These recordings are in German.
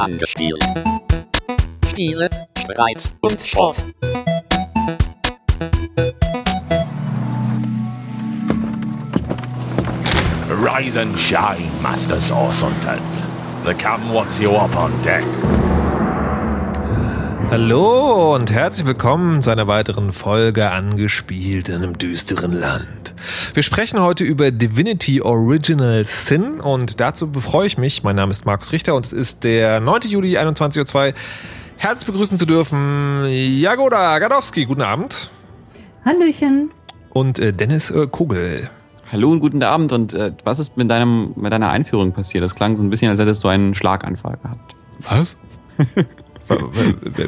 angespielt. Spiele, Streit und Sport. Rise and shine, Master Source Hunters. The Captain wants you up on deck. Hallo und herzlich willkommen zu einer weiteren Folge angespielt in einem düsteren Land. Wir sprechen heute über Divinity Original Sin und dazu befreue ich mich. Mein Name ist Markus Richter und es ist der 9. Juli 21.02 Uhr. Herzlich begrüßen zu dürfen Jagoda Gadowski. Guten Abend. Hallöchen. Und äh, Dennis äh, Kogel. Hallo und guten Abend. Und äh, was ist mit, deinem, mit deiner Einführung passiert? Das klang so ein bisschen, als hättest du einen Schlaganfall gehabt. Was?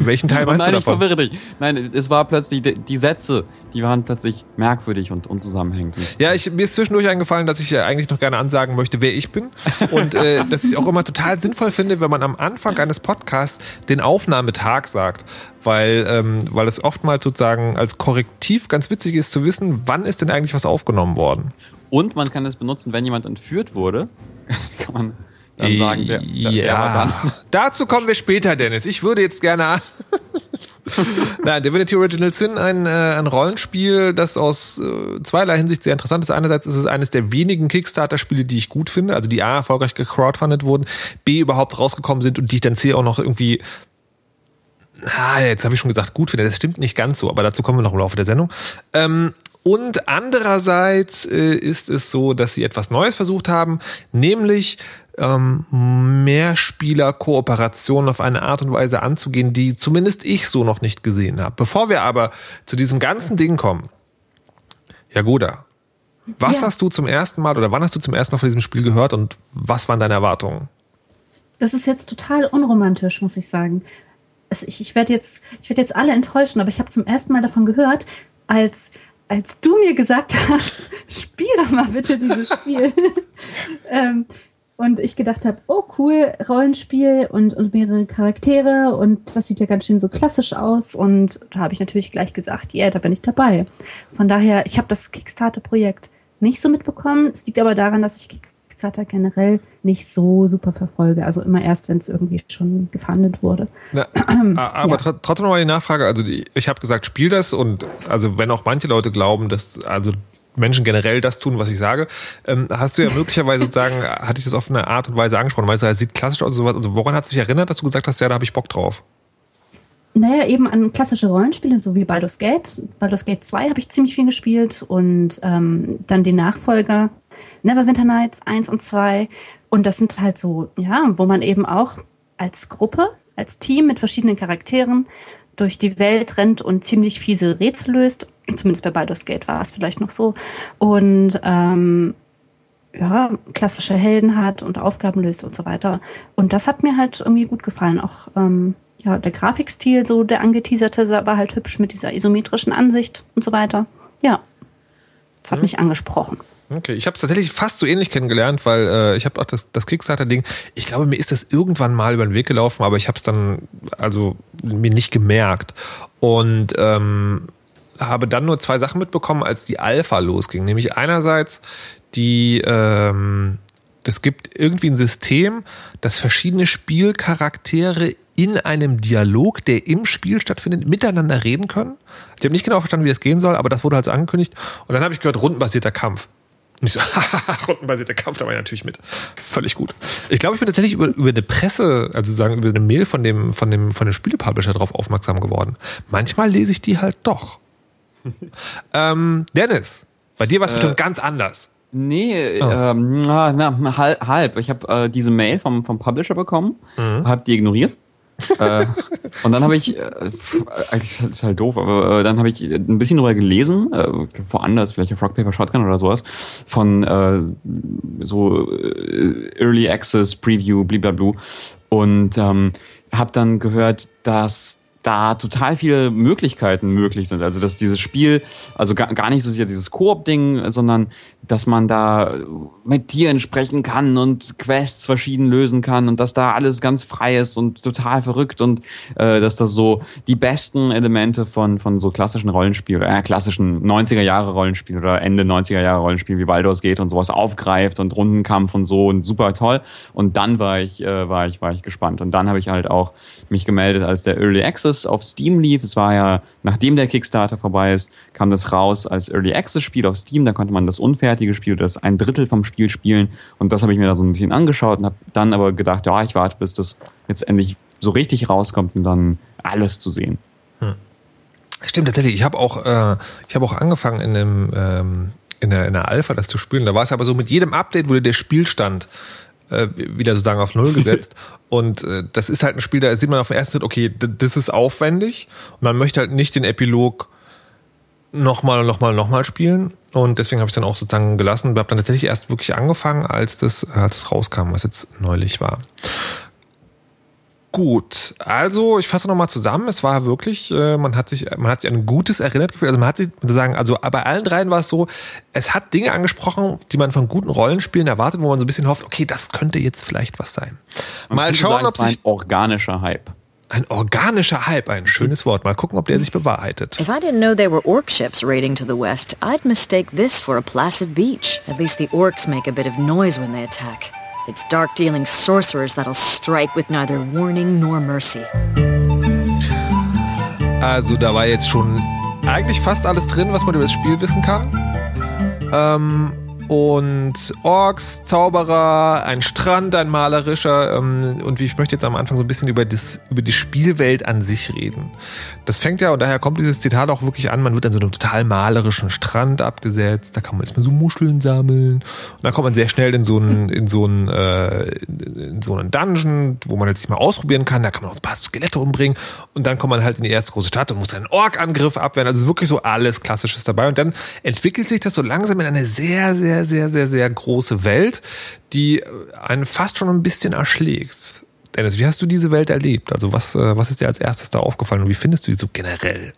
Welchen Teil meinst Nein, du ich davon? verwirre dich. Nein, es war plötzlich, die, die Sätze, die waren plötzlich merkwürdig und unzusammenhängend. Ja, ich, mir ist zwischendurch eingefallen, dass ich ja eigentlich noch gerne ansagen möchte, wer ich bin. Und äh, dass ich auch immer total sinnvoll finde, wenn man am Anfang eines Podcasts den Aufnahmetag sagt. Weil, ähm, weil es oftmals sozusagen als Korrektiv ganz witzig ist zu wissen, wann ist denn eigentlich was aufgenommen worden. Und man kann es benutzen, wenn jemand entführt wurde. kann man dann sagen, war ja, dazu kommen wir später, Dennis. Ich würde jetzt gerne. Nein, Divinity Original Sin, ein, äh, ein Rollenspiel, das aus äh, zweierlei Hinsicht sehr interessant ist. Einerseits ist es eines der wenigen Kickstarter-Spiele, die ich gut finde, also die A erfolgreich gecrowdfundet wurden, B überhaupt rausgekommen sind und die ich dann C auch noch irgendwie Ah, jetzt habe ich schon gesagt, gut finde. Das stimmt nicht ganz so, aber dazu kommen wir noch im Laufe der Sendung. Ähm, und andererseits äh, ist es so, dass sie etwas Neues versucht haben, nämlich ähm, Mehrspieler-Kooperation auf eine Art und Weise anzugehen, die zumindest ich so noch nicht gesehen habe. Bevor wir aber zu diesem ganzen Ding kommen, Jagoda, was Ja. hast du zum ersten Mal oder wann hast du zum ersten Mal von diesem Spiel gehört und was waren deine Erwartungen? Das ist jetzt total unromantisch, muss ich sagen. Es, ich, ich werde jetzt, ich werde jetzt alle enttäuschen, aber ich habe zum ersten Mal davon gehört, als, als du mir gesagt hast, spiel doch mal bitte dieses Spiel. ähm, und ich gedacht habe, oh cool, Rollenspiel und, und mehrere Charaktere und das sieht ja ganz schön so klassisch aus. Und da habe ich natürlich gleich gesagt, ja, yeah, da bin ich dabei. Von daher, ich habe das Kickstarter-Projekt nicht so mitbekommen. Es liegt aber daran, dass ich Kickstarter generell nicht so super verfolge. Also immer erst, wenn es irgendwie schon gefundet wurde. Na, aber Ja. tr- trotzdem nochmal die Nachfrage. Also die, ich habe gesagt, spiel das und also wenn auch manche Leute glauben, dass also Menschen generell das tun, was ich sage, ähm, hast du ja möglicherweise sozusagen, hatte ich das auf eine Art und Weise angesprochen, weil es sieht klassisch aus und sowas. Also woran hat sich erinnert, dass du gesagt hast, ja, da habe ich Bock drauf? Naja, eben an klassische Rollenspiele, so wie Baldur's Gate. Baldur's Gate 2 habe ich ziemlich viel gespielt und ähm, dann die Nachfolger Neverwinter Nights 1 und 2. Und das sind halt so, ja, wo man eben auch als Gruppe, als Team mit verschiedenen Charakteren durch die Welt rennt und ziemlich fiese Rätsel löst. Zumindest bei Baldur's Gate war es vielleicht noch so. Und ähm, ja, klassische Helden hat und Aufgaben löst und so weiter. Und das hat mir halt irgendwie gut gefallen. Auch ähm, ja, der Grafikstil, so der angeteaserte, war halt hübsch mit dieser isometrischen Ansicht und so weiter. Ja, das hat mich angesprochen. Okay, ich habe es tatsächlich fast so ähnlich kennengelernt, weil äh, ich habe auch das, das Kickstarter-Ding, ich glaube, mir ist das irgendwann mal über den Weg gelaufen, aber ich habe es dann also mir nicht gemerkt. Und ähm, habe dann nur zwei Sachen mitbekommen, als die Alpha losging. Nämlich einerseits die, ähm, es gibt irgendwie ein System, das verschiedene Spielcharaktere in einem Dialog, der im Spiel stattfindet, miteinander reden können. Ich habe nicht genau verstanden, wie das gehen soll, aber das wurde halt so angekündigt. Und dann habe ich gehört, rundenbasierter Kampf. Und ich so, rundenbasierter Kampf, da war ich natürlich mit. Völlig gut. Ich glaube, ich bin tatsächlich über, über eine Presse, also sagen über eine Mail von dem, von dem, von dem Spielepublisher drauf aufmerksam geworden. Manchmal lese ich die halt doch. ähm, Dennis, bei dir war es bestimmt ganz anders. Nee, Oh. ähm, na, na, halb. halb. Ich habe äh, diese Mail vom, vom Publisher bekommen, Mhm. habe die ignoriert. Äh, und dann habe ich, äh, eigentlich ist halt- halt doof, aber äh, dann habe ich ein bisschen drüber gelesen, äh, woanders, vielleicht auf Rock Paper Shotgun oder sowas, von äh, so äh, Early Access Preview, blablabla. Und ähm, habe dann gehört, dass da total viele Möglichkeiten möglich sind. Also dass dieses Spiel, also gar, gar nicht so sehr dieses Koop-Ding, sondern dass man da mit Tieren sprechen kann und Quests verschieden lösen kann und dass da alles ganz frei ist und total verrückt und äh, dass das so die besten Elemente von, von so klassischen Rollenspiel, äh, klassischen 90er Jahre Rollenspiel oder Ende 90er Jahre Rollenspiel wie Baldur's geht und sowas aufgreift und Rundenkampf und so und super toll. Und dann war ich, äh, war ich, war ich gespannt. Und dann habe ich halt auch mich gemeldet, als der Early Access auf Steam lief. Es war ja, nachdem der Kickstarter vorbei ist, kam das raus als Early Access Spiel auf Steam. Da konnte man das unfertige Spiel oder das ein Drittel vom Spiel spielen. Und das habe ich mir da so ein bisschen angeschaut und habe dann aber gedacht, ja, ich warte, bis das jetzt endlich so richtig rauskommt und dann alles zu sehen. Hm. Stimmt tatsächlich. Ich habe auch, äh, ich auch angefangen in dem ähm, in der, in der Alpha das zu spielen. Da war es aber so mit jedem Update wurde der Spielstand äh, wieder sozusagen auf Null gesetzt. und äh, das ist halt ein Spiel, da sieht man auf den ersten Schritt, okay, das ist aufwendig und man möchte halt nicht den Epilog nochmal und nochmal und nochmal spielen. Und deswegen habe ich dann auch sozusagen gelassen. Habe dann tatsächlich erst wirklich angefangen, als das, als das rauskam, was jetzt neulich war. Gut, also ich fasse nochmal zusammen. Es war wirklich, äh, man hat sich, man hat sich an ein gutes erinnert gefühlt. Also man hat sich sagen, also bei allen dreien war es so, es hat Dinge angesprochen, die man von guten Rollenspielen erwartet, wo man so ein bisschen hofft, okay, das könnte jetzt vielleicht was sein. Man Mal schauen, sagen, ob sich ein organischer Hype. Ein organischer Hype, ein schönes Wort. Mal gucken, ob der sich bewahrheitet. If I didn't know there were orc ships raiding to the west, I'd mistake this for a placid beach. At least the orcs make a bit of noise when they attack. It's dark-dealing sorcerers that'll strike with neither warning nor mercy. Also da war jetzt schon eigentlich fast alles drin, was man über das Spiel wissen kann. Ähm, und Orks, Zauberer, ein Strand, ein malerischer. Ähm, und wie ich möchte jetzt am Anfang so ein bisschen über, das, über die Spielwelt an sich reden. Das fängt ja, und daher kommt dieses Zitat auch wirklich an, man wird an so einem total malerischen Strand abgesetzt, da kann man jetzt mal so Muscheln sammeln. Und dann kommt man sehr schnell in so einen, in so einen, äh, in so einen Dungeon, wo man jetzt mal ausprobieren kann, da kann man auch ein paar Skelette umbringen. Und dann kommt man halt in die erste große Stadt und muss einen Ork-Angriff abwehren. Also wirklich so alles Klassisches dabei. Und dann entwickelt sich das so langsam in eine sehr, sehr sehr, sehr, sehr, große Welt, die einen fast schon ein bisschen erschlägt. Dennis, wie hast du diese Welt erlebt? Also was, äh, was ist dir als erstes da aufgefallen und wie findest du die so generell?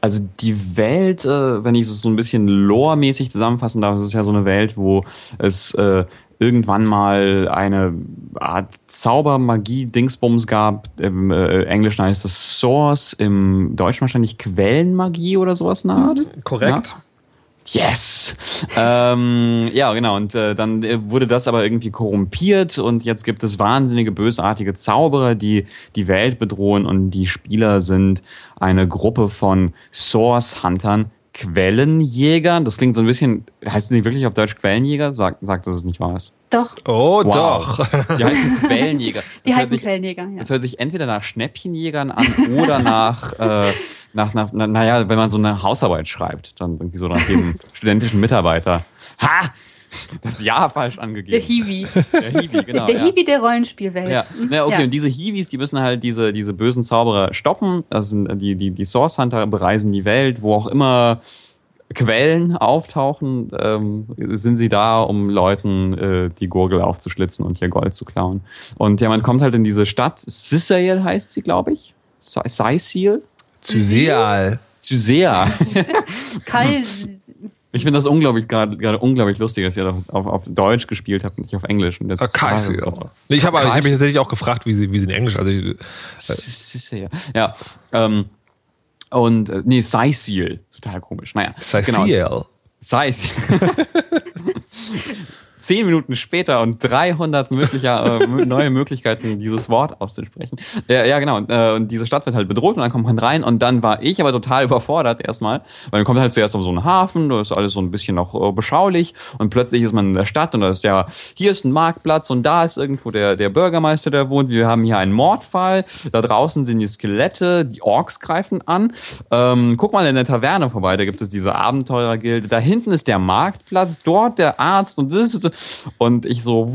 Also die Welt, äh, wenn ich es so ein bisschen lore-mäßig zusammenfassen darf, ist es ja so eine Welt, wo es äh, irgendwann mal eine Art Zaubermagie-Dingsbums gab. Im äh, Englischen heißt es Source, im Deutschen wahrscheinlich Quellenmagie oder sowas Art. Korrekt. Ja? Yes! ähm, ja, genau. Und äh, dann äh, wurde das aber irgendwie korrumpiert und jetzt gibt es wahnsinnige, bösartige Zauberer, die die Welt bedrohen und die Spieler sind eine Gruppe von Source-Huntern, Quellenjägern. Das klingt so ein bisschen, heißt es nicht wirklich auf Deutsch Quellenjäger? Sag, sag dass es nicht wahr ist. Doch. Oh, wow. doch. Die heißen Quellenjäger. Die das heißen sich, Quellenjäger, ja. Das hört sich entweder nach Schnäppchenjägern an oder nach, äh, nach, nach, na, naja, wenn man so eine Hausarbeit schreibt, dann irgendwie so nach dem studentischen Mitarbeiter. Ha! Das Jahr falsch angegeben. Der Hiwi. Der Hiwi, genau. Der, der Hiwi der Rollenspielwelt. Ja. ja okay, ja. und diese Hiwis, die müssen halt diese, diese bösen Zauberer stoppen. Das sind die, die, die Source Hunter bereisen die Welt, wo auch immer Quellen auftauchen, ähm, sind sie da, um Leuten äh, die Gurgel aufzuschlitzen und ihr Gold zu klauen. Und ja, man kommt halt in diese Stadt. Sissael heißt sie, glaube ich. Saisil? Zyseal. Zyseal. Kai. Ich finde das unglaublich gerade unglaublich lustig, dass ihr auf, auf, auf Deutsch gespielt habt und nicht auf Englisch. Und jetzt ah, so. nee, ich habe hab mich tatsächlich auch gefragt, wie sie, wie sie in Englisch. Also ich, äh, ja, ähm, und äh, nee, Saisil. Total komisch. Naja, Saisil. Genau. Saisil. zehn Minuten später und 300 möglicher, äh, neue Möglichkeiten, dieses Wort auszusprechen. Ja, ja genau. Und, äh, und diese Stadt wird halt bedroht und dann kommt man rein und dann war ich aber total überfordert erstmal, weil man kommt halt zuerst auf so einen Hafen, da ist alles so ein bisschen noch äh, beschaulich und plötzlich ist man in der Stadt und da ist ja, hier ist ein Marktplatz und da ist irgendwo der, der Bürgermeister, der wohnt. Wir haben hier einen Mordfall. Da draußen sind die Skelette, die Orks greifen an. Ähm, guck mal in der Taverne vorbei, da gibt es diese Abenteurergilde. Da hinten ist der Marktplatz, dort der Arzt und das ist so. Und ich so,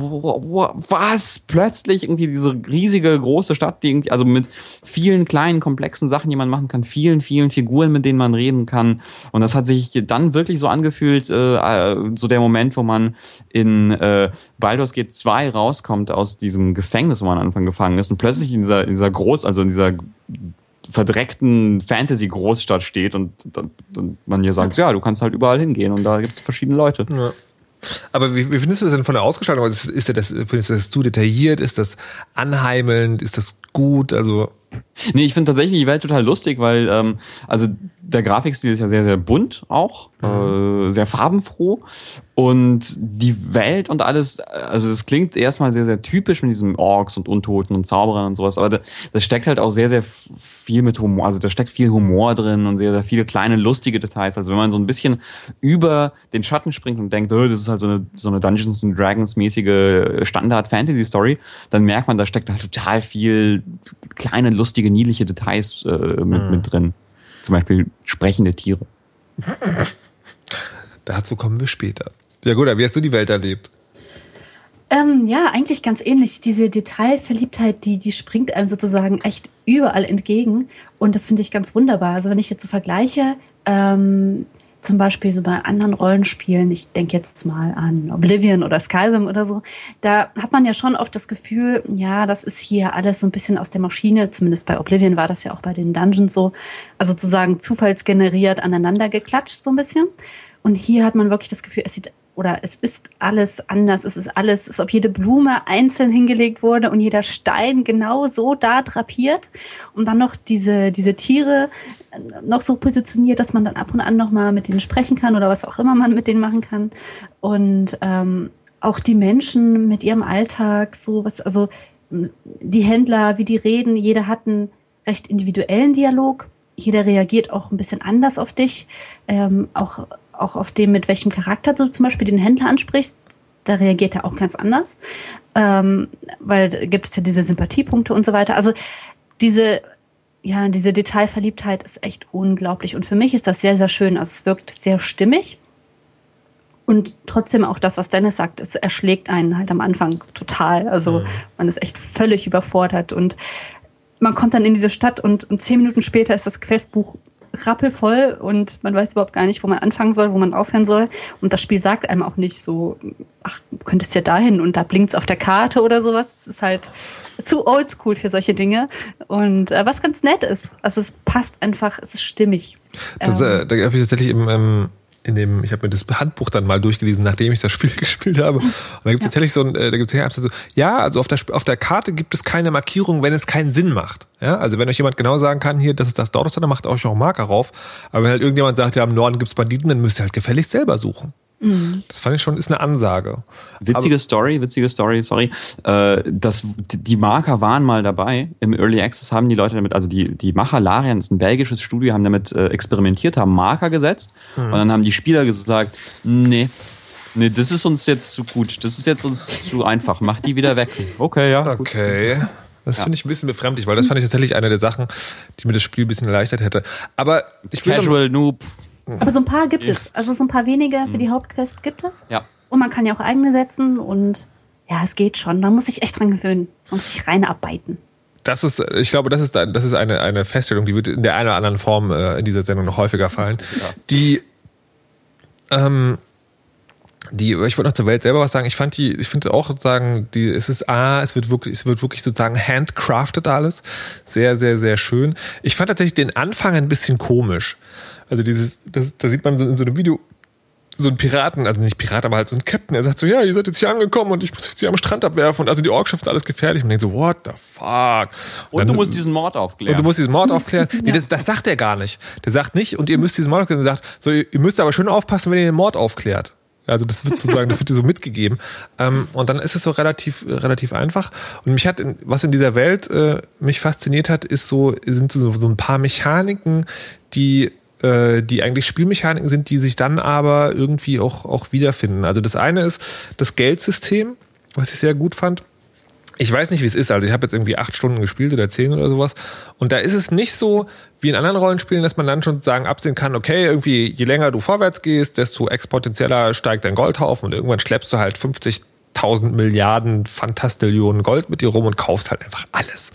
was? Plötzlich irgendwie diese riesige große Stadt, die irgendwie, also mit vielen kleinen, komplexen Sachen, die man machen kann, vielen, vielen Figuren, mit denen man reden kann. Und das hat sich dann wirklich so angefühlt, äh, so der Moment, wo man in äh, Baldur's Gate 2 rauskommt aus diesem Gefängnis, wo man am Anfang gefangen ist und plötzlich in dieser, in dieser groß, also in dieser verdreckten Fantasy-Großstadt steht und, und man hier sagt, ja, du kannst halt überall hingehen und da gibt es verschiedene Leute. Ja. Aber wie, wie findest du das denn von der Ausgestaltung? Also Ist, ist das, findest du das zu detailliert? Ist das anheimelnd? Ist das gut? Also, Nee, ich finde tatsächlich die Welt total lustig, weil ähm, also der Grafikstil ist ja sehr, sehr bunt auch, äh, sehr farbenfroh und die Welt und alles, also es klingt erstmal sehr, sehr typisch mit diesen Orks und Untoten und Zauberern und sowas, aber da, das steckt halt auch sehr, sehr viel mit Humor, also da steckt viel Humor drin und sehr, sehr viele kleine lustige Details. Also wenn man so ein bisschen über den Schatten springt und denkt, oh, das ist halt so eine, so eine Dungeons and Dragons mäßige Standard-Fantasy-Story, dann merkt man, da steckt halt total viel kleine, lustige, niedliche Details äh, mit, mit drin. Zum Beispiel sprechende Tiere. dazu kommen wir später. Ja gut, aber wie hast du die Welt erlebt? Ähm, ja, eigentlich ganz ähnlich. Diese Detailverliebtheit, die, die springt einem sozusagen echt überall entgegen. Und das finde ich ganz wunderbar. Also wenn ich jetzt so vergleiche, ähm, zum Beispiel so bei anderen Rollenspielen, ich denke jetzt mal an Oblivion oder Skyrim oder so, da hat man ja schon oft das Gefühl, ja, das ist hier alles so ein bisschen aus der Maschine, zumindest bei Oblivion war das ja auch bei den Dungeons so, also sozusagen zufallsgeneriert aneinander geklatscht so ein bisschen. Und hier hat man wirklich das Gefühl, es sieht oder es ist alles anders. Es ist alles, als ob jede Blume einzeln hingelegt wurde und jeder Stein genau so da drapiert. Und dann noch diese, diese Tiere äh, noch so positioniert, dass man dann ab und an noch mal mit denen sprechen kann oder was auch immer man mit denen machen kann. Und ähm, auch die Menschen mit ihrem Alltag, so was, also die Händler, wie die reden, jeder hat einen recht individuellen Dialog. Jeder reagiert auch ein bisschen anders auf dich. Ähm, auch auch auf dem, mit welchem Charakter du zum Beispiel den Händler ansprichst, da reagiert er auch ganz anders, ähm, weil da gibt es ja diese Sympathiepunkte und so weiter. Also diese, ja, diese Detailverliebtheit ist echt unglaublich und für mich ist das sehr, sehr schön. Also es wirkt sehr stimmig und trotzdem auch das, was Dennis sagt, es erschlägt einen halt am Anfang total. Also man ist echt völlig überfordert und man kommt dann in diese Stadt und, und zehn Minuten später ist das Questbuch rappelvoll und man weiß überhaupt gar nicht, wo man anfangen soll, wo man aufhören soll. Und das Spiel sagt einem auch nicht so, ach, du könntest ja dahin und da blinkt es auf der Karte oder sowas. Es ist halt zu oldschool für solche Dinge. Und äh, was ganz nett ist, also es passt einfach, es ist stimmig. Das, Ähm, äh, da habe ich tatsächlich im, ähm, in dem, ich habe mir das Handbuch dann mal durchgelesen, nachdem ich das Spiel gespielt habe. Und da gibt es tatsächlich so ein, äh, da gibt es so, ja, also auf der, auf der Karte gibt es keine Markierung, wenn es keinen Sinn macht. Ja, also wenn euch jemand genau sagen kann, hier, das ist das dort, dann macht euch auch einen Marker rauf. Aber wenn halt irgendjemand sagt, ja, im Norden gibt's Banditen, dann müsst ihr halt gefälligst selber suchen. Das fand ich schon, ist eine Ansage. Witzige Story, witzige Story, sorry. Äh, das, die Marker waren mal dabei. Im Early Access haben die Leute damit, also die, die Macher Larian, das ist ein belgisches Studio, haben damit äh, experimentiert, haben Marker gesetzt und dann haben die Spieler gesagt, nee, nee, das ist uns jetzt zu gut, das ist jetzt uns zu einfach, mach die wieder weg. Okay, ja. gut. Okay. Das finde ich ein bisschen befremdlich, weil das fand ich tatsächlich eine der Sachen, die mir das Spiel ein bisschen erleichtert hätte. Aber ich will noch- Casual Noob. Aber so ein paar gibt es. Also so ein paar weniger für die Hauptquest gibt es. Ja. Und man kann ja auch eigene setzen und ja, es geht schon. Man muss sich echt dran gewöhnen. Man muss sich reinarbeiten. Das ist, ich glaube, das ist, das ist eine, eine Feststellung, die wird in der einen oder anderen Form äh, in dieser Sendung noch häufiger fallen. Die, ähm, die, ich wollte noch zur Welt selber was sagen. Ich fand die, ich finde auch sagen, die, es ist A, es wird wirklich, es wird wirklich sozusagen handcrafted alles. Sehr, sehr, sehr schön. Ich fand tatsächlich den Anfang ein bisschen komisch. Also dieses, das, da sieht man so in so einem Video, so ein Piraten, also nicht Pirat, aber halt so ein Captain, der sagt so, ja, ihr seid jetzt hier angekommen und ich muss jetzt hier am Strand abwerfen und also die Orkschaft ist alles gefährlich. Und man denkt so, what the fuck? Und dann- du musst diesen Mord aufklären. und du musst diesen Mord aufklären. Nee, das, das sagt er gar nicht. Der sagt nicht, und ihr müsst diesen Mord aufklären. Er sagt, so, ihr ihr müsst aber schön aufpassen, wenn ihr den Mord aufklärt. Also das wird sozusagen, das wird dir so mitgegeben. Ähm, und dann ist es so relativ, relativ einfach. Und mich hat, in, was in dieser Welt äh, mich fasziniert hat, ist so, sind so, so ein paar Mechaniken, die die eigentlich Spielmechaniken sind, die sich dann aber irgendwie auch, auch wiederfinden. Also das eine ist das Geldsystem, was ich sehr gut fand. Ich weiß nicht, wie es ist. Also ich habe jetzt irgendwie acht Stunden gespielt oder zehn oder sowas. Und da ist es nicht so wie in anderen Rollenspielen, dass man dann schon sagen absehen kann, okay, irgendwie je länger du vorwärts gehst, desto exponentieller steigt dein Goldhaufen und irgendwann schleppst du halt 50.000 Milliarden Fantastillionen Gold mit dir rum und kaufst halt einfach alles.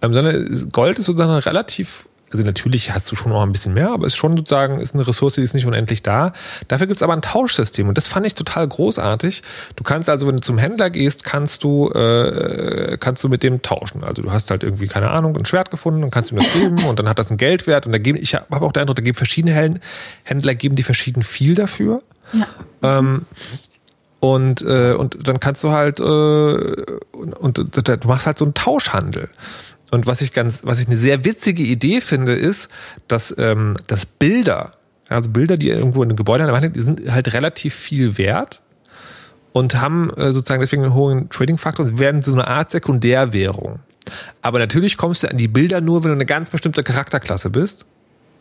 Ähm, sondern Gold ist sozusagen relativ also natürlich hast du schon noch ein bisschen mehr, aber ist schon sozusagen, ist eine Ressource, die ist nicht unendlich da. Dafür gibt's aber ein Tauschsystem und das fand ich total großartig. Du kannst also, wenn du zum Händler gehst, kannst du, äh, kannst du mit dem tauschen. Also du hast halt irgendwie, keine Ahnung, ein Schwert gefunden und kannst ihm das geben und dann hat das einen Geldwert und da geben, ich habe auch den Eindruck, da geben verschiedene Händler geben die verschieden viel dafür. Ja. Ähm, und, äh, und dann kannst du halt, äh, und, und du machst halt so einen Tauschhandel. Und was ich ganz, was ich eine sehr witzige Idee finde, ist, dass, ähm, dass Bilder, also Bilder, die irgendwo in einem Gebäude an der Wand die sind halt relativ viel wert und haben äh, sozusagen deswegen einen hohen Trading-Faktor und werden so eine Art Sekundärwährung. Aber natürlich kommst du an die Bilder nur, wenn du eine ganz bestimmte Charakterklasse bist.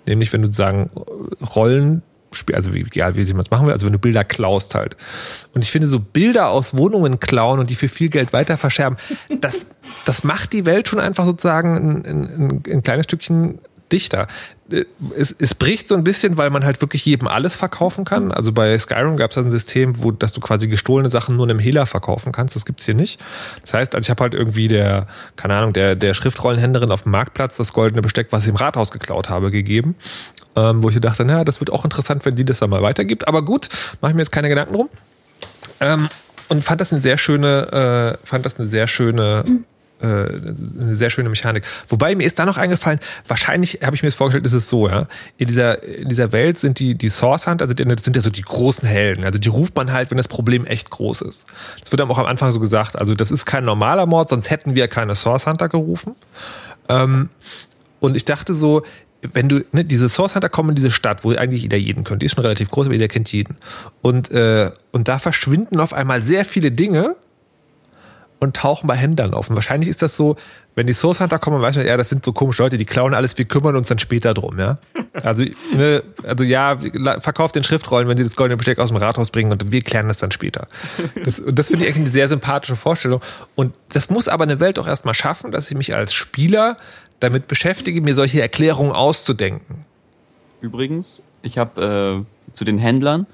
Nämlich, wenn du sagen, Rollen also wie, egal wie man es machen will, also wenn du Bilder klaust halt. Und ich finde, so Bilder aus Wohnungen klauen und die für viel Geld weiter verscherben, das, das macht die Welt schon einfach sozusagen ein, ein, ein kleines Stückchen dichter. Es, es bricht so ein bisschen, weil man halt wirklich jedem alles verkaufen kann. Also bei Skyrim gab es ein System, wo dass du quasi gestohlene Sachen nur einem Hehler verkaufen kannst. Das gibt's hier nicht. Das heißt, also ich habe halt irgendwie der, keine Ahnung, der, der Schriftrollenhändlerin auf dem Marktplatz das goldene Besteck, was ich im Rathaus geklaut habe, gegeben ähm, wo ich dachte, naja, das wird auch interessant, wenn die das dann mal weitergibt. Aber gut, mache ich mir jetzt keine Gedanken drum. Ähm, und fand das eine sehr schöne, äh, fand das eine sehr schöne, äh, eine sehr schöne Mechanik. Wobei mir ist da noch eingefallen, wahrscheinlich habe ich mir das vorgestellt, ist es so, ja. In dieser, in dieser Welt sind die, die Source Hunter, also das sind ja so die großen Helden. Also die ruft man halt, wenn das Problem echt groß ist. Das wird dann auch am Anfang so gesagt. Also das ist kein normaler Mord, sonst hätten wir keine Source Hunter gerufen. Ähm, und ich dachte so, wenn du, ne, diese Source Hunter kommen in diese Stadt, wo eigentlich jeder jeden könnte, die ist schon relativ groß, aber jeder kennt jeden. Und, äh, und da verschwinden auf einmal sehr viele Dinge und tauchen bei Händlern auf. Und wahrscheinlich ist das so, wenn die Source Hunter kommen, weiß man, ja, das sind so komische Leute, die klauen alles, wir kümmern uns dann später drum, ja. Also, ne, also ja, verkauft den Schriftrollen, wenn sie das goldene Besteck aus dem Rathaus bringen und wir klären das dann später. Das, und das finde ich eigentlich eine sehr sympathische Vorstellung. Und das muss aber eine Welt auch erstmal schaffen, dass ich mich als Spieler damit beschäftige, mir solche Erklärungen auszudenken. Übrigens, ich habe äh, zu den Händlern,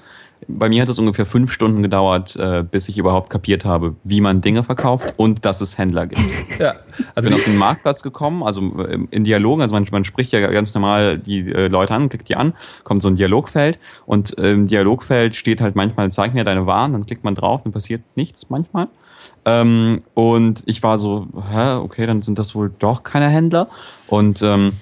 bei mir hat es ungefähr fünf Stunden gedauert, äh, bis ich überhaupt kapiert habe, wie man Dinge verkauft und dass es Händler gibt. Ja, also ich bin auf den Marktplatz gekommen, also äh, in Dialogen, also man, man spricht ja ganz normal die äh, Leute an, klickt die an, kommt so ein Dialogfeld und im Dialogfeld steht halt manchmal, zeig mir deine Waren, dann klickt man drauf, dann passiert nichts manchmal. Ähm, und ich war so, hä, okay, dann sind das wohl doch keine Händler. Und ähm,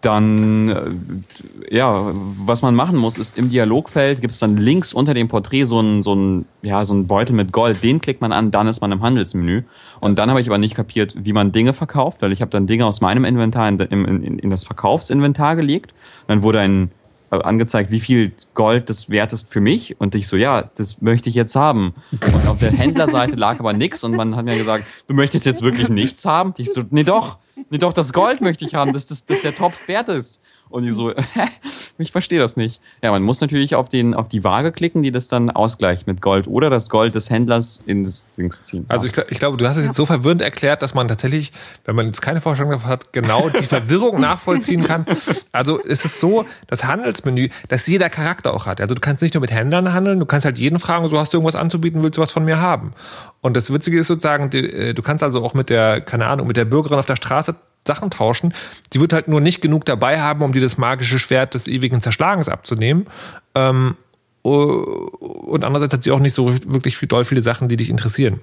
dann, äh, ja, was man machen muss, ist im Dialogfeld gibt es dann links unter dem Porträt so einen so ein, ja, so ein Beutel mit Gold. Den klickt man an, dann ist man im Handelsmenü. Und dann habe ich aber nicht kapiert, wie man Dinge verkauft, weil ich habe dann Dinge aus meinem Inventar in, in, in das Verkaufsinventar gelegt. Dann wurde ein angezeigt, wie viel Gold das wert ist für mich. Und ich so, ja, das möchte ich jetzt haben. Und auf der Händlerseite lag aber nichts und man hat mir gesagt, du möchtest jetzt wirklich nichts haben? Ich so, nee doch, nee doch, das Gold möchte ich haben, dass das, das der Top wert ist. Und die so, ich verstehe das nicht. Ja, man muss natürlich auf, den, auf die Waage klicken, die das dann ausgleicht mit Gold oder das Gold des Händlers in das Dings ziehen. Also ich, ich glaube, du hast es jetzt so verwirrend erklärt, dass man tatsächlich, wenn man jetzt keine Vorstellung davon hat, genau die Verwirrung nachvollziehen kann. Also es ist so, das Handelsmenü, dass jeder Charakter auch hat. Also du kannst nicht nur mit Händlern handeln, du kannst halt jeden fragen, so hast du irgendwas anzubieten, willst du was von mir haben? Und das Witzige ist sozusagen, äh, du kannst also auch mit der, keine Ahnung, mit der Bürgerin auf der Straße Sachen tauschen. Die wird halt nur nicht genug dabei haben, um dir das magische Schwert des ewigen Zerschlagens abzunehmen. Ähm, und andererseits hat sie auch nicht so wirklich viel, doll viele Sachen, die dich interessieren.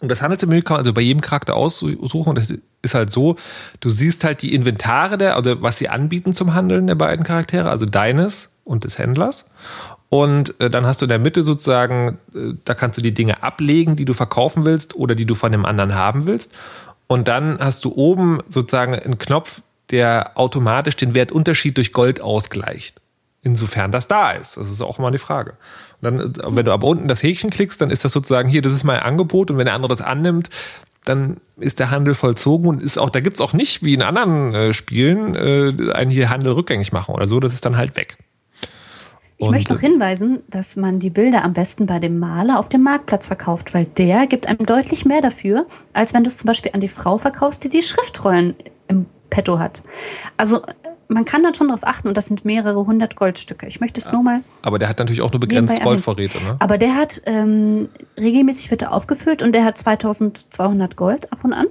Und das Handelsmenü kann man also bei jedem Charakter aussuchen. Und das ist halt so, du siehst halt die Inventare der, also was sie anbieten zum Handeln der beiden Charaktere, also deines und des Händlers. Und äh, dann hast du in der Mitte sozusagen, äh, da kannst du die Dinge ablegen, die du verkaufen willst oder die du von dem anderen haben willst. Und dann hast du oben sozusagen einen Knopf, der automatisch den Wertunterschied durch Gold ausgleicht. Insofern das da ist. Das ist auch immer die Frage. Und dann, wenn du aber unten das Häkchen klickst, dann ist das sozusagen hier, das ist mein Angebot. Und wenn der andere das annimmt, dann ist der Handel vollzogen und ist auch, da gibt's auch nicht wie in anderen äh, Spielen äh, einen hier Handel rückgängig machen oder so. Das ist dann halt weg. Ich und möchte noch hinweisen, dass man die Bilder am besten bei dem Maler auf dem Marktplatz verkauft, weil der gibt einem deutlich mehr dafür, als wenn du es zum Beispiel an die Frau verkaufst, die die Schriftrollen im Petto hat. Also man kann dann schon darauf achten und das sind mehrere hundert Goldstücke. Ich möchte es ja, nur mal. Aber der hat natürlich auch nur begrenzt Goldvorräte, ne? Aber der hat ähm, regelmäßig wird er aufgefüllt und der hat 2200 Gold ab und an.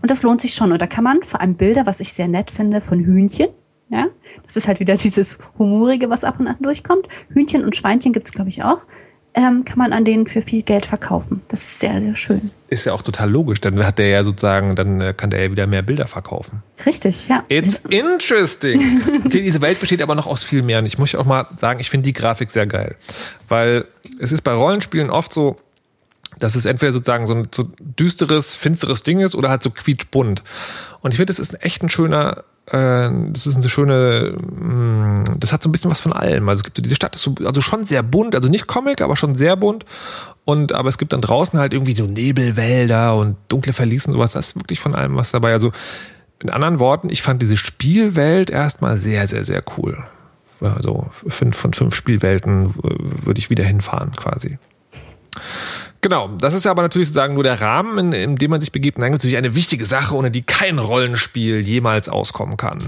Und das lohnt sich schon. Und da kann man vor allem Bilder, was ich sehr nett finde, von Hühnchen. Ja, das ist halt wieder dieses Humorige, was ab und an durchkommt. Hühnchen und Schweinchen gibt es, glaube ich, auch. Ähm, kann man an denen für viel Geld verkaufen. Das ist sehr, sehr schön. Ist ja auch total logisch. Dann hat der ja sozusagen, dann äh, kann der ja wieder mehr Bilder verkaufen. Richtig, ja. It's interesting. Okay, diese Welt besteht aber noch aus viel mehr. Und ich muss auch mal sagen, ich finde die Grafik sehr geil. Weil es ist bei Rollenspielen oft so, dass es entweder sozusagen so ein so düsteres, finsteres Ding ist oder halt so quietschbunt. Und ich finde, das ist echt ein schöner, das ist eine schöne, mh, das hat so ein bisschen was von allem. Also es gibt diese Stadt ist so, also schon sehr bunt, also nicht Comic, aber schon sehr bunt. Und aber es gibt dann draußen halt irgendwie so Nebelwälder und dunkle Verliesen, sowas. Das ist wirklich von allem was dabei. Also in anderen Worten, ich fand diese Spielwelt erstmal sehr, sehr, sehr cool. Also fünf von fünf Spielwelten äh, würde ich wieder hinfahren, quasi. Genau, das ist aber natürlich sozusagen nur der Rahmen, in, in dem man sich begibt. Und dann gibt es natürlich eine wichtige Sache, ohne die kein Rollenspiel jemals auskommen kann.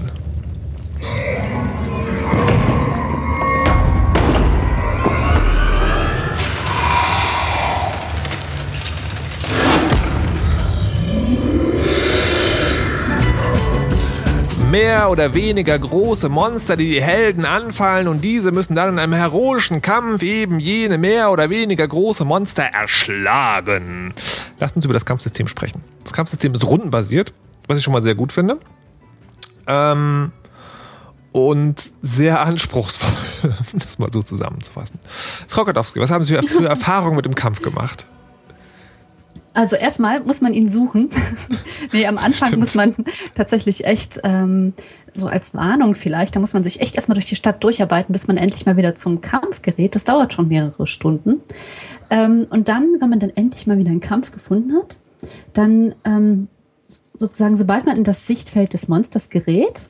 Mehr oder weniger große Monster, die die Helden anfallen und diese müssen dann in einem heroischen Kampf eben jene mehr oder weniger große Monster erschlagen. Lasst uns über das Kampfsystem sprechen. Das Kampfsystem ist rundenbasiert, was ich schon mal sehr gut finde. Ähm, und sehr anspruchsvoll, um das mal so zusammenzufassen. Frau Katowski, was haben Sie für Erfahrungen mit dem Kampf gemacht? Also erstmal muss man ihn suchen. nee, am Anfang Stimmt. muss man tatsächlich echt, ähm, so als Warnung vielleicht, da muss man sich echt erstmal durch die Stadt durcharbeiten, bis man endlich mal wieder zum Kampf gerät. Das dauert schon mehrere Stunden. Ähm, und dann, wenn man dann endlich mal wieder einen Kampf gefunden hat, dann ähm, sozusagen, sobald man in das Sichtfeld des Monsters gerät,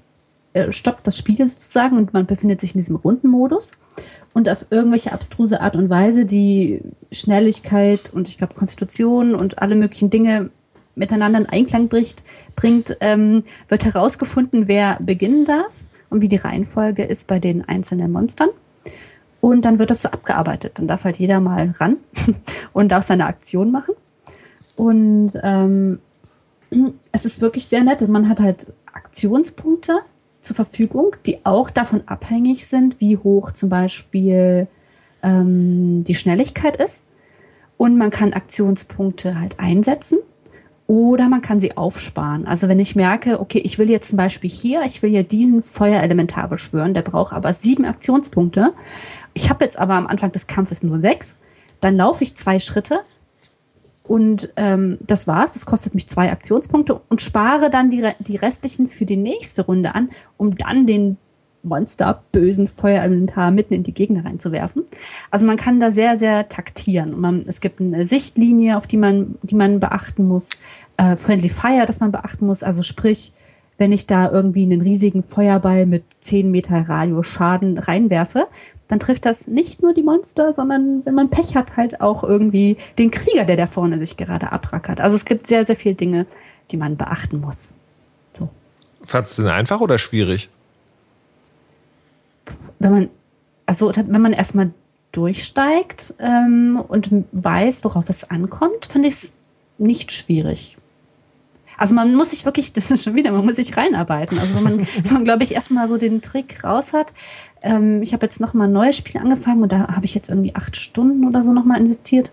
äh, stoppt das Spiel sozusagen und man befindet sich in diesem Rundenmodus und auf irgendwelche abstruse Art und Weise die Schnelligkeit und ich glaube Konstitution und alle möglichen Dinge miteinander in Einklang bricht, bringt, ähm, wird herausgefunden, wer beginnen darf und wie die Reihenfolge ist bei den einzelnen Monstern. Und dann wird das so abgearbeitet. Dann darf halt jeder mal ran und darf seine Aktion machen. Und ähm, es ist wirklich sehr nett. Man hat halt Aktionspunkte zur Verfügung, die auch davon abhängig sind, wie hoch zum Beispiel ähm, die Schnelligkeit ist. Und man kann Aktionspunkte halt einsetzen oder man kann sie aufsparen. Also wenn ich merke, okay, ich will jetzt zum Beispiel hier, ich will hier diesen Feuerelementar beschwören, der braucht aber sieben Aktionspunkte. Ich habe jetzt aber am Anfang des Kampfes nur sechs. Dann laufe ich zwei Schritte und ähm, das war's. Das kostet mich zwei Aktionspunkte und spare dann die, die restlichen für die nächste Runde an, um dann den Monster, bösen Feuerelementar mitten in die Gegner reinzuwerfen. Also man kann da sehr, sehr taktieren. Man, es gibt eine Sichtlinie, auf die man, die man beachten muss. Äh, Friendly Fire, das man beachten muss. Also sprich, wenn ich da irgendwie einen riesigen Feuerball mit 10 Meter Radius Schaden reinwerfe, dann trifft das nicht nur die Monster, sondern wenn man Pech hat, halt auch irgendwie den Krieger, der da vorne sich gerade abrackert. Also es gibt sehr, sehr viele Dinge, die man beachten muss. So. Fandest du den einfach oder schwierig? wenn man, also wenn man erstmal durchsteigt ähm, und weiß, worauf es ankommt, finde ich es nicht schwierig. Also man muss sich wirklich, das ist schon wieder, man muss sich reinarbeiten. Also wenn man, man glaube ich, erstmal so den Trick raus hat. Ähm, ich habe jetzt noch mal ein neues Spiel angefangen und da habe ich jetzt irgendwie acht Stunden oder so noch mal investiert.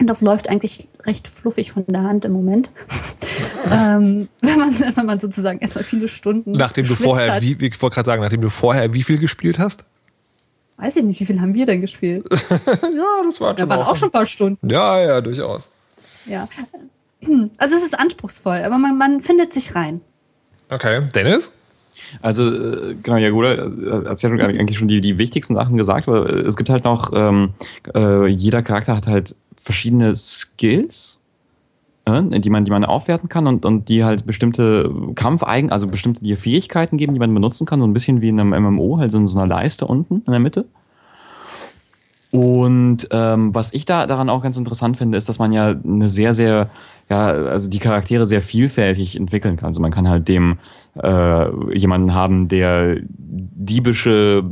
Und das läuft eigentlich recht fluffig von der Hand im Moment. ähm, wenn, man, wenn man sozusagen erstmal viele Stunden. Nachdem du vorher, hat. wie, ich wollte gerade sagen, nachdem du vorher wie viel gespielt hast? Weiß ich nicht, wie viel haben wir denn gespielt? ja, das war Da waren auch schon ein paar Stunden. Ja, ja, durchaus. Ja. Also es ist anspruchsvoll, aber man, man findet sich rein. Okay. Dennis? Also, äh, genau, ja, gut, hat ja schon eigentlich schon die, die wichtigsten Sachen gesagt, aber äh, es gibt halt noch, ähm, äh, jeder Charakter hat halt verschiedene Skills, äh, die man, die man aufwerten kann und, und die halt bestimmte Kampfeigen, also bestimmte die Fähigkeiten geben, die man benutzen kann, so ein bisschen wie in einem MMO, halt so in so einer Leiste unten in der Mitte. Und ähm, was ich da daran auch ganz interessant finde, ist, dass man ja eine sehr, sehr, ja, also die Charaktere sehr vielfältig entwickeln kann. Also man kann halt dem äh, jemanden haben, der diebische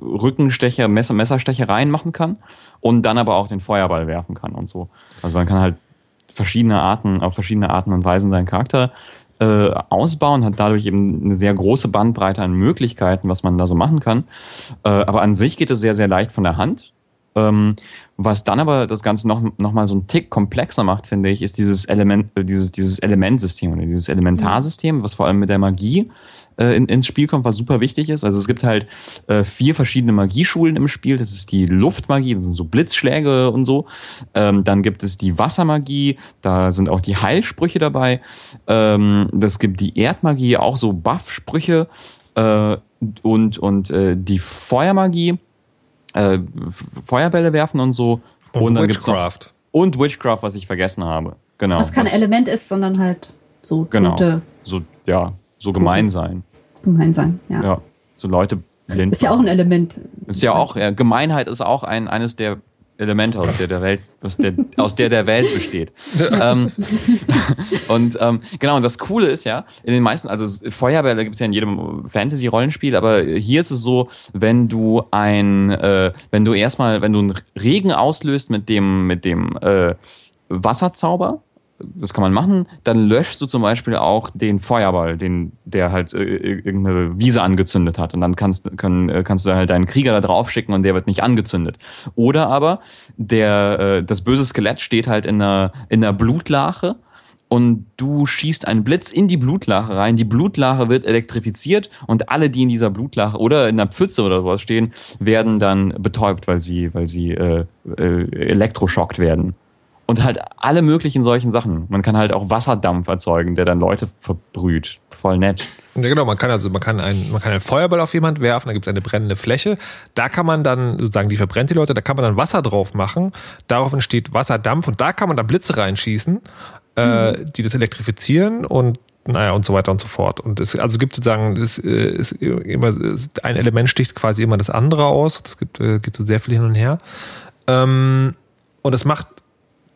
Rückenstecher, Messer, Messerstechereien machen kann und dann aber auch den Feuerball werfen kann und so. Also man kann halt verschiedene Arten, auf verschiedene Arten und Weisen seinen Charakter äh, ausbauen, hat dadurch eben eine sehr große Bandbreite an Möglichkeiten, was man da so machen kann. Äh, aber an sich geht es sehr, sehr leicht von der Hand. Ähm, was dann aber das Ganze noch, noch mal so einen Tick komplexer macht, finde ich, ist dieses Element, äh, dieses, dieses Elementsystem oder dieses Elementarsystem, was vor allem mit der Magie äh, in, ins Spiel kommt, was super wichtig ist. Also es gibt halt äh, vier verschiedene Magieschulen im Spiel. Das ist die Luftmagie, das sind so Blitzschläge und so. Ähm, dann gibt es die Wassermagie, da sind auch die Heilsprüche dabei. Ähm, das gibt die Erdmagie, auch so Buff-Sprüche. Äh, und und äh, die Feuermagie, äh, Feuerbälle werfen und so. Und, dann gibt's noch- Witchcraft. und Witchcraft, was ich vergessen habe. Genau. Was kein was- Element ist, sondern halt so Genau. So, ja, so gemein sein. gemein sein. Ja. Ja. So Leute blind. Ist ja auch ein Element. Ist ja auch, ja, Gemeinheit ist auch ein, eines der Elemente, aus der der Welt, aus der, aus der der Welt besteht. ähm, und ähm, genau, und das Coole ist ja, in den meisten, also Feuerbälle gibt es ja in jedem Fantasy-Rollenspiel, aber hier ist es so, wenn du ein, äh, wenn du erstmal, wenn du einen Regen auslöst mit dem, mit dem äh, Wasserzauber, das kann man machen, dann löschst du zum Beispiel auch den Feuerball, den, der halt äh, irgendeine Wiese angezündet hat. Und dann kannst, kann, äh, kannst du halt deinen Krieger da drauf schicken und der wird nicht angezündet. Oder aber der, äh, das böse Skelett steht halt in einer, in einer Blutlache und du schießt einen Blitz in die Blutlache rein. Die Blutlache wird elektrifiziert und alle, die in dieser Blutlache oder in einer Pfütze oder sowas stehen, werden dann betäubt, weil sie, weil sie äh, äh, elektroschockt werden. Und halt alle möglichen solchen Sachen. Man kann halt auch Wasserdampf erzeugen, der dann Leute verbrüht. Voll nett. Ja, genau, man kann also, man kann einen, man kann einen Feuerball auf jemand werfen, da gibt es eine brennende Fläche. Da kann man dann, sozusagen, die verbrennt die Leute, da kann man dann Wasser drauf machen. Darauf entsteht Wasserdampf und da kann man dann Blitze reinschießen, äh, die das elektrifizieren und naja, und so weiter und so fort. Und es also gibt sozusagen, es äh, ist immer, ein Element sticht quasi immer das andere aus. Das gibt, äh, geht so sehr viel hin und her. Ähm, und das macht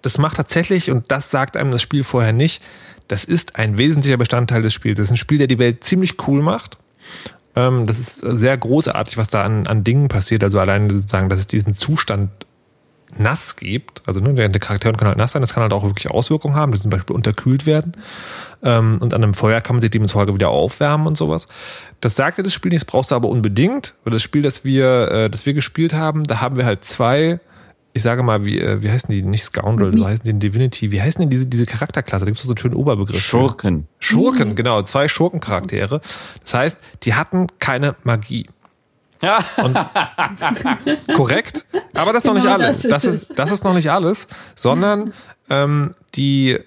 das macht tatsächlich, und das sagt einem das Spiel vorher nicht, das ist ein wesentlicher Bestandteil des Spiels. Das ist ein Spiel, der die Welt ziemlich cool macht. Ähm, das ist sehr großartig, was da an, an Dingen passiert. Also allein sozusagen, dass es diesen Zustand nass gibt. Also ne, der, Charaktere können halt nass sein, das kann halt auch wirklich Auswirkungen haben, zum Beispiel unterkühlt werden. Ähm, und an einem Feuer kann man sich demzufolge wieder aufwärmen und sowas. Das sagte das Spiel nicht, das brauchst du aber unbedingt. Weil das Spiel, das wir, äh, das wir gespielt haben, da haben wir halt zwei ich sage mal, wie, äh, wie heißen die, nicht Scoundrel, so heißen die in Divinity, wie heißen denn diese, diese Charakterklasse? Da gibt es so einen schönen Oberbegriff. für. Schurken. Schurken, genau, zwei Schurkencharaktere. Das heißt, die hatten keine Magie. Und, korrekt, aber das ist noch nicht Genau alles. das Das ist ist, das ist noch nicht alles, sondern ähm, die,